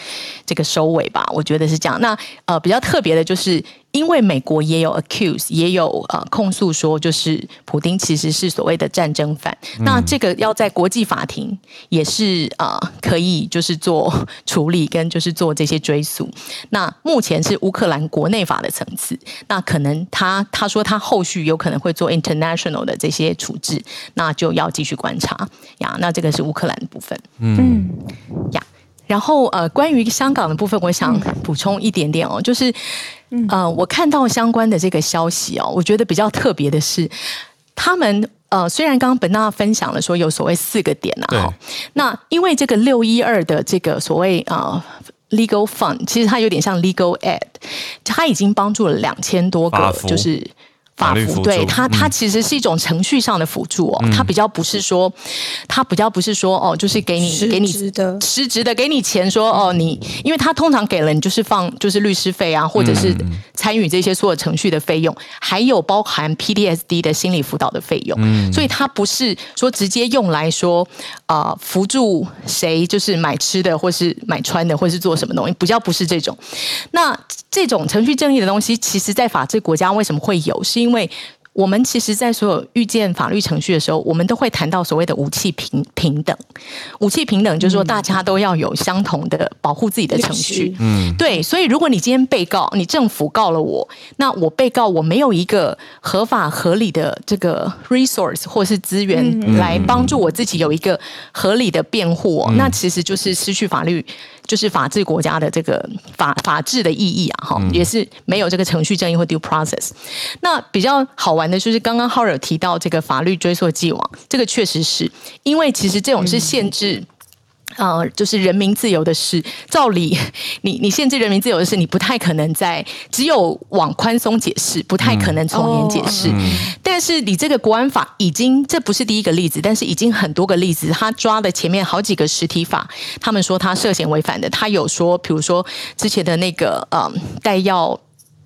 这个收尾吧。我觉得是这样。那呃，比较特别的就是。因为美国也有 accuse，也有呃控诉说，就是普丁其实是所谓的战争犯。嗯、那这个要在国际法庭也是呃可以就是做处理跟就是做这些追诉。那目前是乌克兰国内法的层次，那可能他他说他后续有可能会做 international 的这些处置，那就要继续观察呀。那这个是乌克兰的部分，嗯呀。然后呃，关于香港的部分，我想补充一点点哦，就是。呃，我看到相关的这个消息哦，我觉得比较特别的是，他们呃，虽然刚刚本娜分享了说有所谓四个点啊，那因为这个六一二的这个所谓呃 legal fund，其实它有点像 legal aid，它已经帮助了两千多个，就是。法服对它，它其实是一种程序上的辅助哦，它比较不是说，它比较不是说哦，就是给你给你实质的给你钱说哦，你因为它通常给了你就是放就是律师费啊，或者是参与这些所有程序的费用，还有包含 PTSD 的心理辅导的费用，所以它不是说直接用来说啊辅助谁就是买吃的或是买穿的或是做什么东西，比较不是这种。那这种程序正义的东西，其实在法治国家为什么会有？是因为我们其实，在所有遇见法律程序的时候，我们都会谈到所谓的武器平平等。武器平等就是说，大家都要有相同的保护自己的程序。嗯，对。所以，如果你今天被告，你政府告了我，那我被告我没有一个合法合理的这个 resource 或是资源来帮助我自己有一个合理的辩护，那其实就是失去法律。就是法治国家的这个法法治的意义啊，哈，也是没有这个程序正义或 due process。那比较好玩的就是刚刚浩尔提到这个法律追溯既往，这个确实是因为其实这种是限制。呃，就是人民自由的事，照理你你限制人民自由的事，你不太可能在只有往宽松解释，不太可能从严解释。嗯哦、但是你这个国安法已经，这不是第一个例子，但是已经很多个例子，他抓的前面好几个实体法，他们说他涉嫌违反的，他有说，比如说之前的那个呃带药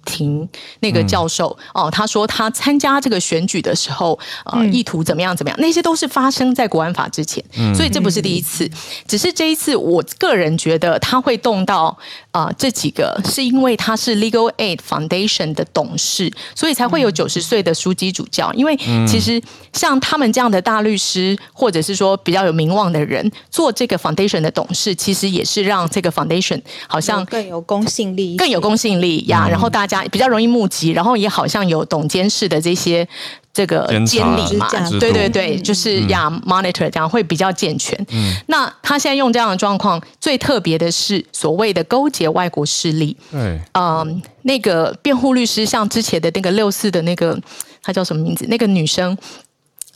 廷那个教授哦，他说他参加这个选举的时候，呃，意图怎么样怎么样，那些都是发生在国安法之前，嗯所以这不是第一次，只是这一次，我个人觉得他会动到啊、呃、这几个，是因为他是 Legal Aid Foundation 的董事，所以才会有九十岁的书记主教。因为其实像他们这样的大律师，或者是说比较有名望的人，做这个 Foundation 的董事，其实也是让这个 Foundation 好像更有公信力，更有公信力呀。然后大家。比较容易募集，然后也好像有董监事的这些这个监理嘛，对对对，就是呀、嗯、monitor 这样会比较健全。嗯，那他现在用这样的状况，最特别的是所谓的勾结外国势力。对，嗯，那个辩护律师像之前的那个六四的那个，他叫什么名字？那个女生。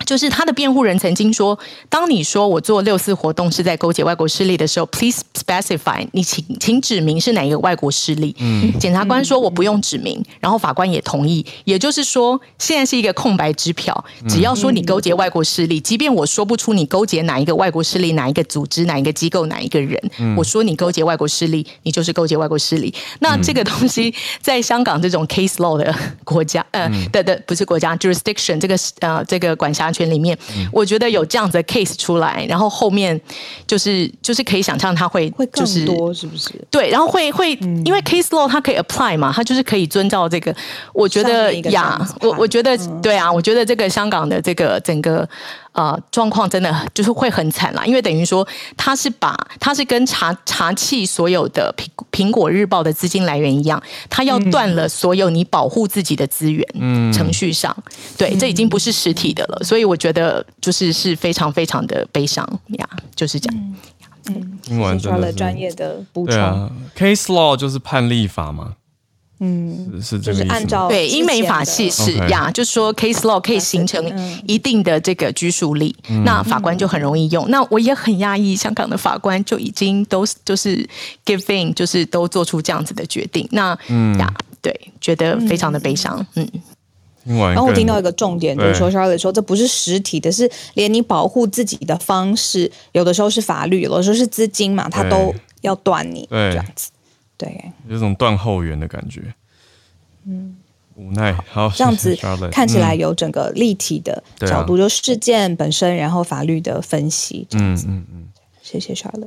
就是他的辩护人曾经说，当你说我做六四活动是在勾结外国势力的时候，please specify，你请请指明是哪一个外国势力。嗯，检察官说我不用指明，然后法官也同意。也就是说，现在是一个空白支票，只要说你勾结外国势力，即便我说不出你勾结哪一个外国势力、哪一个组织、哪一个机构、哪一个人，我说你勾结外国势力，你就是勾结外国势力。那这个东西在香港这种 case law 的国家，呃，的的不是国家 jurisdiction 这个呃这个管辖。圈里面，我觉得有这样子的 case 出来，然后后面就是就是可以想象他会就是会更多是不是？对，然后会会因为 case law 它可以 apply 嘛，它就是可以遵照这个。我觉得呀，我我觉得对啊，我觉得这个香港的这个整个。呃，状况真的就是会很惨啦，因为等于说他是把他是跟查查缉所有的苹苹果日报的资金来源一样，他要断了所有你保护自己的资源，嗯，程序上，对，这已经不是实体的了，所以我觉得就是是非常非常的悲伤呀，就是这样。嗯，听完真的专业的补充。对啊，case law 就是判例法吗？嗯，是这个意思。按照对英美法系是呀，Okay. 就是说 case law 可以形成一定的这个拘束力，嗯、那法官就很容易用。嗯、那我也很压抑，香港的法官就已经都就是 give in，就是都做出这样子的决定。那嗯呀，对，觉得非常的悲伤。嗯，嗯然后我听到一个重点，就是说 Charlotte 说这不是实体的，是连你保护自己的方式，有的时候是法律，有的时候是资金嘛，他都要断你这样子。对，有种断后援的感觉。嗯，无奈，好，这样子看起来有整个立体的角度，嗯、就事件本身，然后法律的分析，这样子。嗯嗯。嗯，谢谢 Charlotte。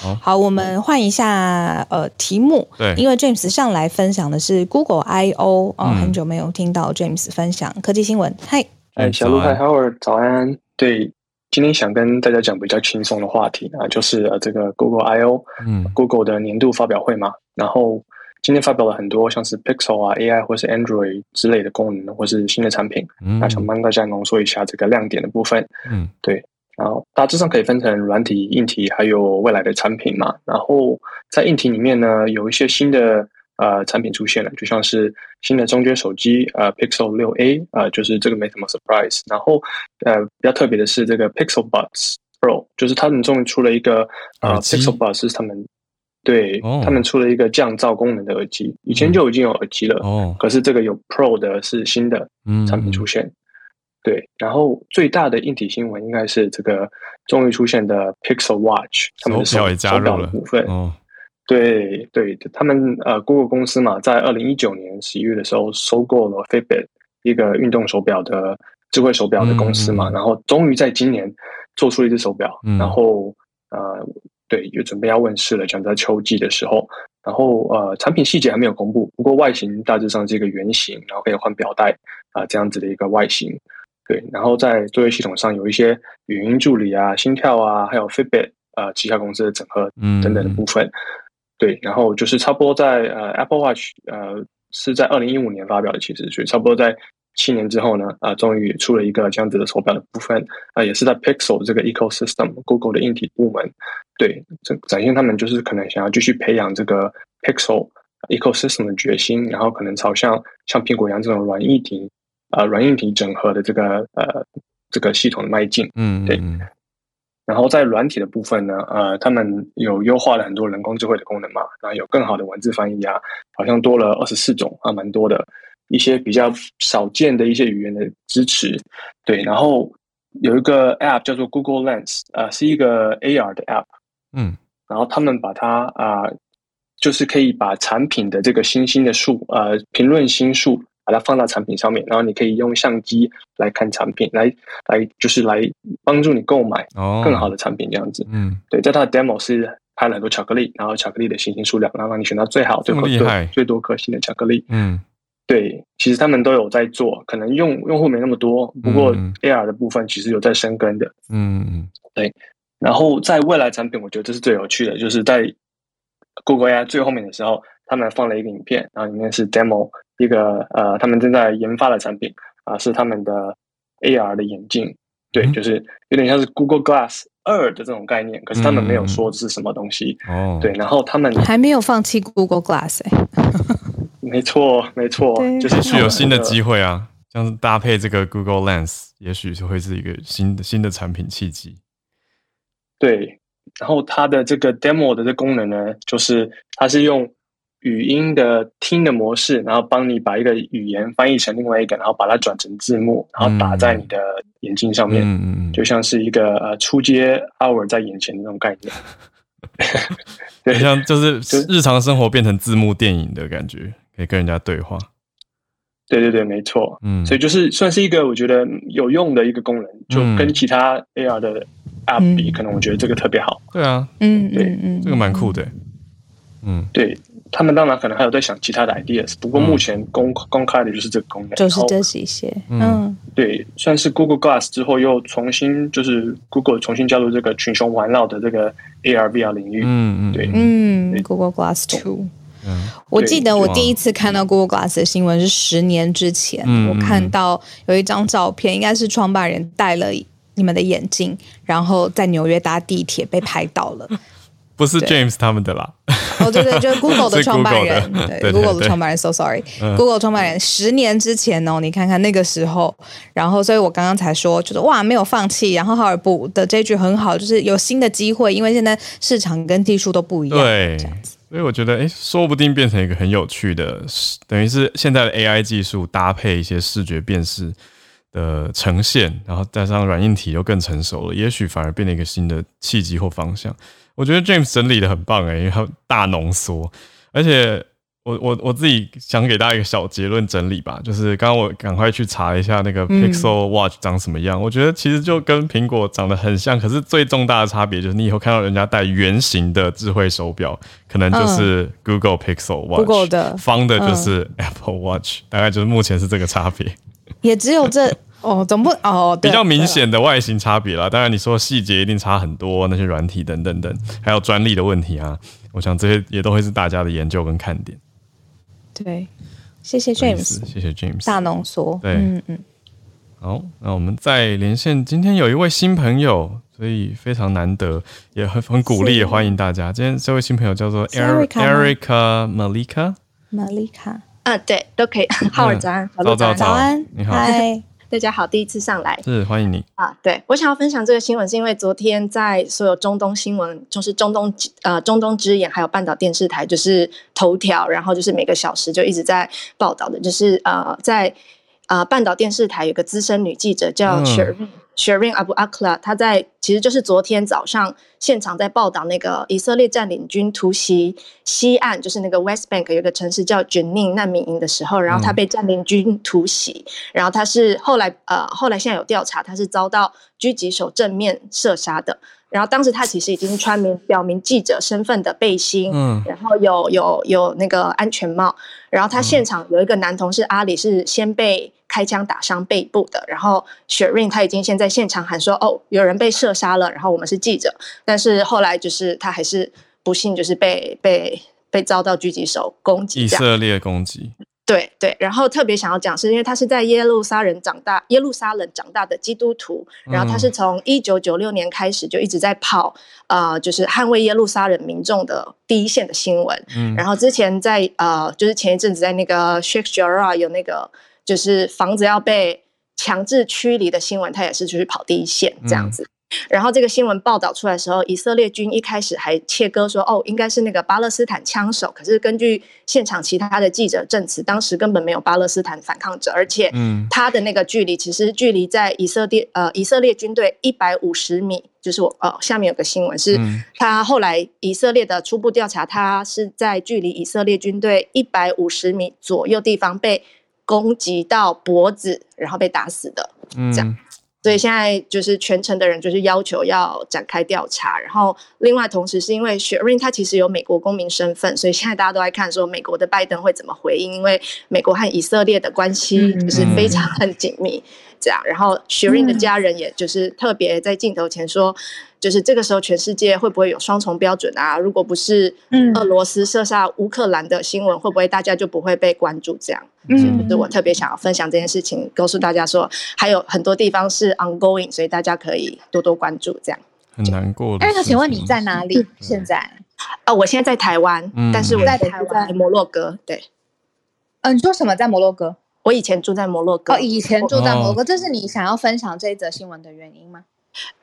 好，好，我们换一下呃题目，对，因为 James 上来分享的是 Google I/O 哦，很久没有听到 James 分享科技新闻。嗨，哎，小鹿，嗨，Howard，早安。对，今天想跟大家讲比较轻松的话题啊，就是呃这个 Google I/O，嗯，Google 的年度发表会嘛，然后。今天发表了很多像是 Pixel 啊、AI 或是 Android 之类的功能，或是新的产品。嗯，那想帮大家浓缩一下这个亮点的部分。嗯，对。然后大致上可以分成软体、硬体，还有未来的产品嘛。然后在硬体里面呢，有一些新的呃产品出现了，就像是新的中阶手机呃 Pixel 六 A 呃就是这个没什么 surprise。然后呃比较特别的是这个 Pixel Buds Pro，就是他们终于出了一个呃 Pixel Buds 是他们。对、oh. 他们出了一个降噪功能的耳机，以前就已经有耳机了，oh. 可是这个有 Pro 的是新的产品出现。Mm. 对，然后最大的硬体新闻应该是这个终于出现的 Pixel Watch，他们的手手表的部分。Oh. 对对，他们呃，Google 公司嘛，在二零一九年十一月的时候收购了 Fitbit 一个运动手表的智慧手表的公司嘛，mm. 然后终于在今年做出了一只手表，mm. 然后呃。对，就准备要问世了，讲在秋季的时候，然后呃，产品细节还没有公布，不过外形大致上是一个圆形，然后可以换表带啊、呃，这样子的一个外形。对，然后在作业系统上有一些语音助理啊、心跳啊，还有 Fitbit 啊、呃，旗下公司的整合等等的部分。嗯、对，然后就是差不多在呃 Apple Watch 呃是在二零一五年发表的，其实所以差不多在。七年之后呢，啊、呃，终于出了一个这样子的手表的部分，啊、呃，也是在 Pixel 这个 ecosystem，Google 的硬体部门，对，展展现他们就是可能想要继续培养这个 Pixel ecosystem 的决心，然后可能朝向像苹果一样这种软硬体，呃，软硬体整合的这个呃这个系统的迈进，嗯，对。然后在软体的部分呢，呃，他们有优化了很多人工智慧的功能嘛，然后有更好的文字翻译啊，好像多了二十四种啊，蛮多的。一些比较少见的一些语言的支持，对，然后有一个 App 叫做 Google Lens，呃，是一个 AR 的 App，嗯，然后他们把它啊、呃，就是可以把产品的这个星星的数，呃，评论星数，把它放到产品上面，然后你可以用相机来看产品，来来就是来帮助你购买更好的产品这样子，嗯，对，在它的 Demo 是拍了很多巧克力，然后巧克力的星星数量，然后让你选到最好、最最最多颗星的巧克力，嗯。对，其实他们都有在做，可能用用户没那么多，不过 AR 的部分其实有在深耕的。嗯嗯，对。然后在未来产品，我觉得这是最有趣的，就是在 Google AI 最后面的时候，他们放了一个影片，然后里面是 demo 一个呃，他们正在研发的产品啊、呃，是他们的 AR 的眼镜。对，嗯、就是有点像是 Google Glass 二的这种概念，可是他们没有说是什么东西。哦、嗯，对，然后他们还没有放弃 Google Glass 哎、欸。(laughs) (laughs) 没错，没错，就是有新的机会啊，像是搭配这个 Google Lens，也许就会是一个新的新的产品契机。对，然后它的这个 demo 的这功能呢，就是它是用语音的听的模式，然后帮你把一个语言翻译成另外一个，然后把它转成字幕，然后打在你的眼睛上面，嗯嗯，就像是一个呃初阶 hour 在眼前的那种概念。(laughs) 对，像就是日常生活变成字幕电影的感觉。可以跟人家对话，对对对，没错，嗯，所以就是算是一个我觉得有用的一个功能，就跟其他 AR 的 App 比，可能我觉得这个特别好。对啊，嗯，对，嗯，这个蛮酷的，嗯，对他们当然可能还有在想其他的 ideas，不过目前公公开的就是这个功能，就是这些些，嗯，对，算是 Google Glass 之后又重新就是 Google 重新加入这个群雄环绕的这个 AR VR 领域，嗯嗯，对，嗯，Google Glass Two。嗯，我记得我第一次看到 Google Glass 的新闻是十年之前，嗯、我看到有一张照片，应该是创办人戴了你们的眼镜，然后在纽约搭地铁被拍到了。不是 James 他们的啦。哦，对对，就是 (laughs) Google 的创办人，对 Google 的创办人。So sorry，Google 创办人十年之前哦，你看看那个时候，然后，所以我刚刚才说，就是哇，没有放弃。然后哈尔布的这句很好，就是有新的机会，因为现在市场跟技术都不一样，对，这样子。所以我觉得，哎，说不定变成一个很有趣的，等于是现在的 AI 技术搭配一些视觉辨识的呈现，然后加上软硬体又更成熟了，也许反而变成一个新的契机或方向。我觉得 James 整理的很棒，哎，因为他大浓缩，而且。我我我自己想给大家一个小结论整理吧，就是刚刚我赶快去查一下那个 Pixel Watch 长什么样，嗯、我觉得其实就跟苹果长得很像，可是最重大的差别就是你以后看到人家戴圆形的智慧手表，可能就是 Google Pixel Watch，、嗯、的。方的就是 Apple Watch，、嗯、大概就是目前是这个差别。(laughs) 也只有这哦，总不哦，比较明显的外形差别啦。当然你说细节一定差很多，那些软体等等等，还有专利的问题啊，我想这些也都会是大家的研究跟看点。对，谢谢 James，谢谢 James，大浓缩。对，嗯嗯。好，那我们再连线。今天有一位新朋友，所以非常难得，也很很鼓励，也欢迎大家。今天这位新朋友叫做 Erica Malika。Malika，啊，对，都可以。浩尔早安，早早早安，你好。(laughs) 大家好，第一次上来是欢迎你啊！对，我想要分享这个新闻，是因为昨天在所有中东新闻，就是中东呃中东之眼，还有半岛电视台，就是头条，然后就是每个小时就一直在报道的，就是呃在呃半岛电视台有个资深女记者叫 Shireen、嗯。Shireen Abu Akla，她在其实就是昨天早上现场在报道那个以色列占领军突袭西岸，就是那个 West Bank 有个城市叫 Jenin 难民营的时候，然后她被占领军突袭，然后她是后来呃后来现在有调查，她是遭到狙击手正面射杀的。然后当时他其实已经穿明表明记者身份的背心，嗯，然后有有有那个安全帽，然后他现场有一个男同事阿里是先被开枪打伤背部的，然后 Shireen 他已经先在现场喊说哦有人被射杀了，然后我们是记者，但是后来就是他还是不幸就是被被被遭到狙击手攻击，以色列攻击。对对，然后特别想要讲，是因为他是在耶路撒冷长大，耶路撒冷长大的基督徒，然后他是从一九九六年开始就一直在跑，呃，就是捍卫耶路撒冷民众的第一线的新闻。嗯，然后之前在呃，就是前一阵子在那个 Sheikh Jarrah 有那个就是房子要被强制驱离的新闻，他也是就是跑第一线这样子。嗯然后这个新闻报道出来的时候，以色列军一开始还切割说，哦，应该是那个巴勒斯坦枪手。可是根据现场其他的记者证词，当时根本没有巴勒斯坦反抗者，而且，嗯他的那个距离其实距离在以色列呃以色列军队一百五十米，就是我呃下面有个新闻是，他后来以色列的初步调查，他是在距离以色列军队一百五十米左右地方被攻击到脖子，然后被打死的，这样。所以现在就是全城的人就是要求要展开调查，然后另外同时是因为 Shireen 他其实有美国公民身份，所以现在大家都在看说美国的拜登会怎么回应，因为美国和以色列的关系就是非常很紧密，这样。然后 Shireen 的家人也就是特别在镜头前说。就是这个时候，全世界会不会有双重标准啊？如果不是俄罗斯射杀乌克兰的新闻，会不会大家就不会被关注？这样，嗯，就是我特别想要分享这件事情，告诉大家说，还有很多地方是 ongoing，所以大家可以多多关注。这样很难过。哎，那请问你在哪里？现在？啊，我现在在台湾，但是我在台湾，摩洛哥。对，嗯，你说什么在摩洛哥？我以前住在摩洛哥。哦，以前住在摩洛哥，这是你想要分享这一则新闻的原因吗？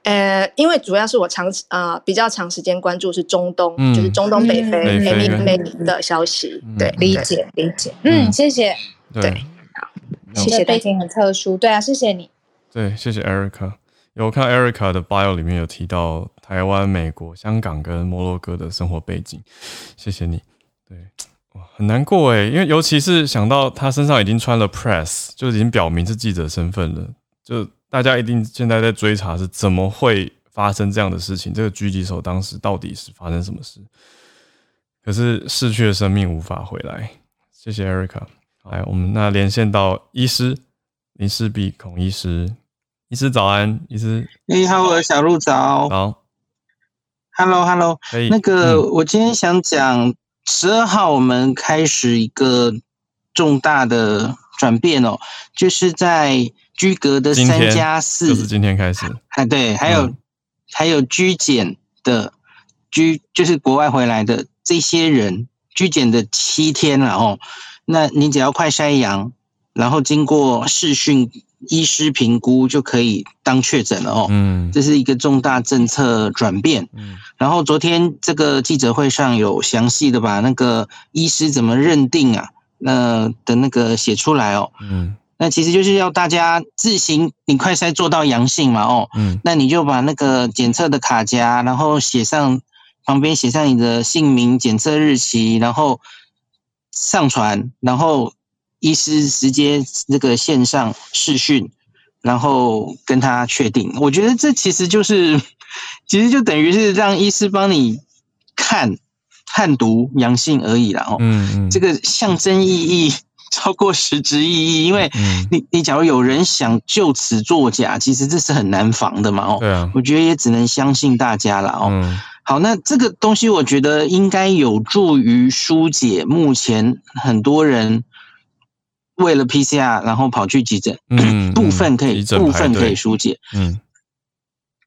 呃，因为主要是我长啊、呃、比较长时间关注是中东，嗯、就是中东北非美民美民的消息，嗯、对，理解理解，嗯，谢谢，对，好，谢谢，背景很特殊，对啊，谢谢你，对，谢谢 Erica，有我看 Erica 的 bio 里面有提到台湾、美国、香港跟摩洛哥的生活背景，谢谢你，对，哇，很难过诶，因为尤其是想到他身上已经穿了 press，就已经表明是记者身份了，就。大家一定现在在追查是怎么会发生这样的事情？这个狙击手当时到底是发生什么事？可是逝去的生命无法回来。谢谢 Erica。来，我们那连线到医师林世璧孔医师，医师早安，医师。你好，我小鹿早。好。Hello，Hello。可那个，嗯、我今天想讲十二号，我们开始一个重大的转变哦，就是在。居隔的三加四，就是今天开始。哎，对，还有、嗯、还有居检的居，就是国外回来的这些人，居检的七天了哦。那你只要快筛阳，然后经过视讯医师评估，就可以当确诊了哦。嗯，这是一个重大政策转变。嗯，然后昨天这个记者会上有详细的把那个医师怎么认定啊，那的那个写出来哦。嗯。那其实就是要大家自行，你快筛做到阳性嘛，哦，嗯，那你就把那个检测的卡夹，然后写上旁边写上你的姓名、检测日期，然后上传，然后医师直接那个线上视讯，然后跟他确定。我觉得这其实就是，其实就等于是让医师帮你看判读阳性而已啦。哦，嗯嗯，这个象征意义 (laughs) 超过实质意义，因为你你假如有人想就此作假，其实这是很难防的嘛。哦，对啊，我觉得也只能相信大家了。哦。嗯好，那这个东西我觉得应该有助于疏解目前很多人为了 PCR 然后跑去急诊，嗯，(coughs) 部分可以部分可以疏解，嗯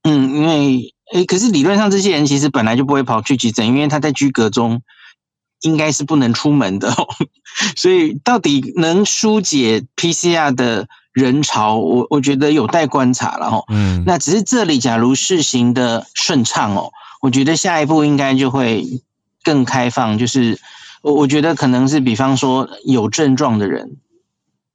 嗯，因为诶，可是理论上这些人其实本来就不会跑去急诊，因为他在居隔中应该是不能出门的，哦，(laughs) 所以到底能疏解 PCR 的人潮，我我觉得有待观察了哈，嗯，那只是这里假如试行的顺畅哦。我觉得下一步应该就会更开放，就是我我觉得可能是比方说有症状的人，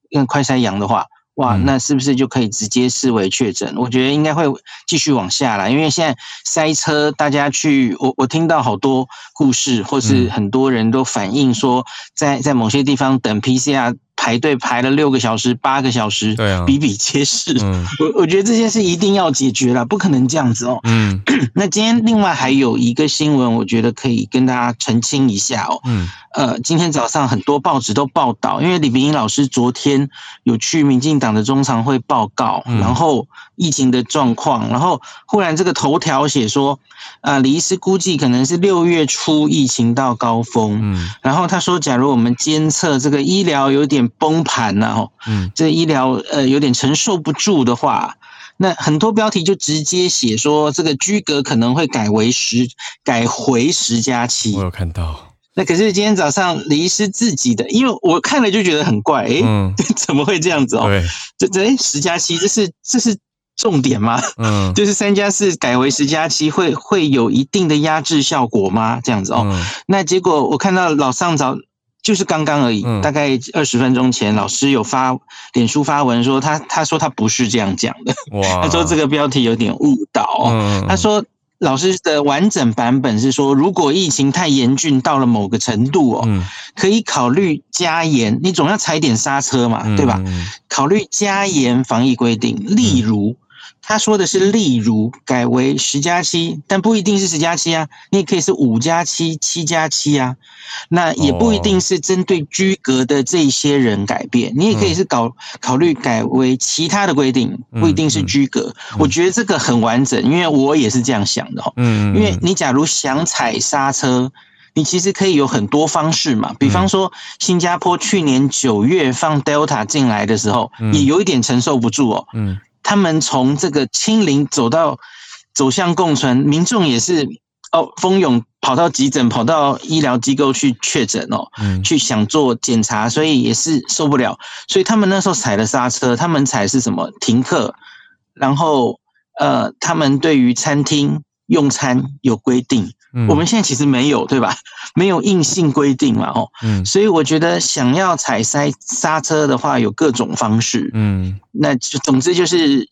因为快筛阳的话，哇，那是不是就可以直接视为确诊？我觉得应该会继续往下来，因为现在塞车，大家去，我我听到好多故事，或是很多人都反映说，在在某些地方等 PCR。排队排了六个小时、八个小时，对啊，比比皆是。嗯，(laughs) 我我觉得这件事一定要解决了，不可能这样子哦。嗯，(clears throat) 那今天另外还有一个新闻，我觉得可以跟大家澄清一下哦。嗯，呃，今天早上很多报纸都报道，因为李秉颖老师昨天有去民进党的中常会报告，然后疫情的状况，然后忽然这个头条写说，呃，李医师估计可能是六月初疫情到高峰。嗯，然后他说，假如我们监测这个医疗有点。崩盘了哦，嗯，这医疗呃有点承受不住的话，那很多标题就直接写说这个居格可能会改为十改回十加七。我有看到，那可是今天早上李医师自己的，因为我看了就觉得很怪，哎、欸，嗯，(laughs) 怎么会这样子哦？对，这这哎十加七，这是这是重点吗？嗯，(laughs) 就是三加四改为十加七，会会有一定的压制效果吗？这样子哦，嗯、那结果我看到老上早。就是刚刚而已，大概二十分钟前，老师有发脸书发文说他他说他不是这样讲的，(laughs) 他说这个标题有点误导。他说老师的完整版本是说，如果疫情太严峻到了某个程度哦，可以考虑加严，你总要踩点刹车嘛，对吧？考虑加严防疫规定，例如。他说的是，例如改为十加七，但不一定是十加七啊，你也可以是五加七、七加七啊。那也不一定是针对居格的这些人改变，你也可以是搞考虑改为其他的规定，不一定是居格。我觉得这个很完整，因为我也是这样想的。嗯，因为你假如想踩刹车，你其实可以有很多方式嘛。比方说，新加坡去年九月放 Delta 进来的时候，也有一点承受不住哦。嗯。他们从这个清零走到走向共存，民众也是哦蜂拥跑到急诊、跑到医疗机构去确诊哦，嗯，去想做检查，所以也是受不了，所以他们那时候踩了刹车。他们踩是什么？停课，然后呃，他们对于餐厅用餐有规定。我们现在其实没有，对吧？(laughs) 没有硬性规定嘛，哦，嗯，所以我觉得想要踩刹刹车的话，有各种方式，嗯，那就总之就是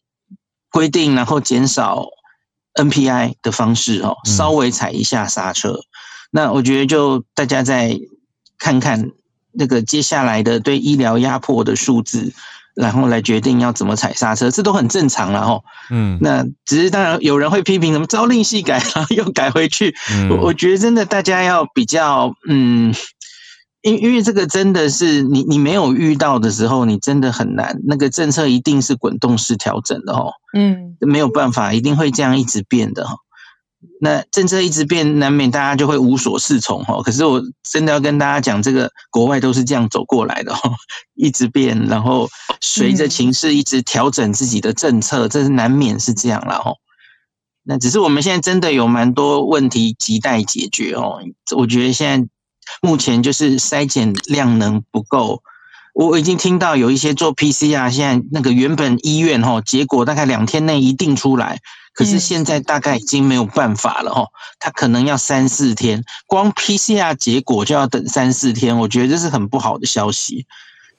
规定，然后减少 NPI 的方式，哦，稍微踩一下刹车。那我觉得就大家再看看那个接下来的对医疗压迫的数字。然后来决定要怎么踩刹车，这都很正常了哈。嗯，那只是当然有人会批评，什么朝令夕改，然后又改回去。嗯，我我觉得真的大家要比较，嗯，因因为这个真的是你你没有遇到的时候，你真的很难。那个政策一定是滚动式调整的哦。嗯，没有办法，一定会这样一直变的哈。那政策一直变，难免大家就会无所适从哈。可是我真的要跟大家讲，这个国外都是这样走过来的哈，一直变，然后随着情势一直调整自己的政策，这是难免是这样了哈。那只是我们现在真的有蛮多问题亟待解决哦。我觉得现在目前就是筛检量能不够，我已经听到有一些做 PCR，现在那个原本医院哈，结果大概两天内一定出来。可是现在大概已经没有办法了哦，他可能要三四天，光 PCR 结果就要等三四天，我觉得这是很不好的消息。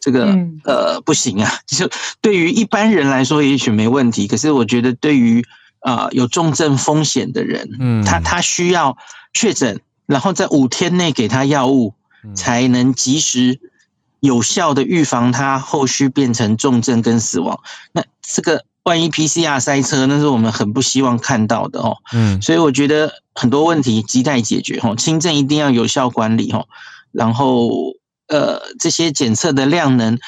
这个呃不行啊，(laughs) 就对于一般人来说也许没问题，可是我觉得对于啊有重症风险的人，嗯，他他需要确诊，然后在五天内给他药物，才能及时有效的预防他后续变成重症跟死亡。那这个万一 PCR 塞车，那是我们很不希望看到的哦。嗯，所以我觉得很多问题亟待解决哦，轻症一定要有效管理哦，然后呃这些检测的量能。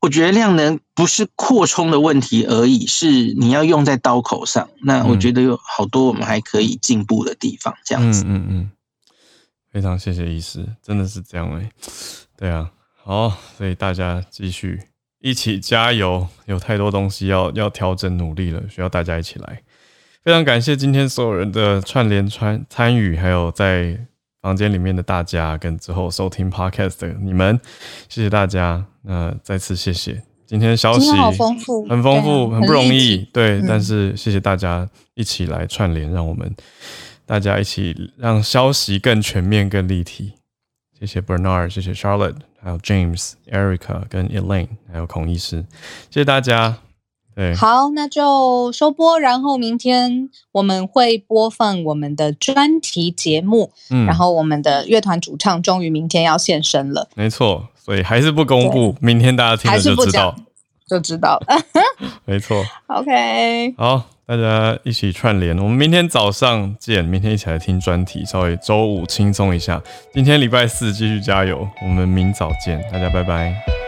我觉得量能不是扩充的问题而已，是你要用在刀口上。那我觉得有好多我们还可以进步的地方，这样子。嗯嗯嗯，非常谢谢医师，真的是这样哎、欸。对啊，好，所以大家继续一起加油，有太多东西要要调整努力了，需要大家一起来。非常感谢今天所有人的串联参参与，还有在房间里面的大家跟之后收听 Podcast 的你们，谢谢大家。那再次谢谢，今天的消息好丰富，很丰富，很不容易，对。但是谢谢大家一起来串联，让我们大家一起让消息更全面、更立体。谢谢 Bernard，谢谢 Charlotte，还有 James、Erica 跟 Elaine，还有孔医师，谢谢大家。对，好，那就收播，然后明天我们会播放我们的专题节目，嗯，然后我们的乐团主唱终于明天要现身了，没错。所以还是不公布，明天大家听了就知道，就知道了。没错。OK，好，大家一起串联，我们明天早上见。明天一起来听专题，稍微周五轻松一下。今天礼拜四继续加油，我们明早见，大家拜拜。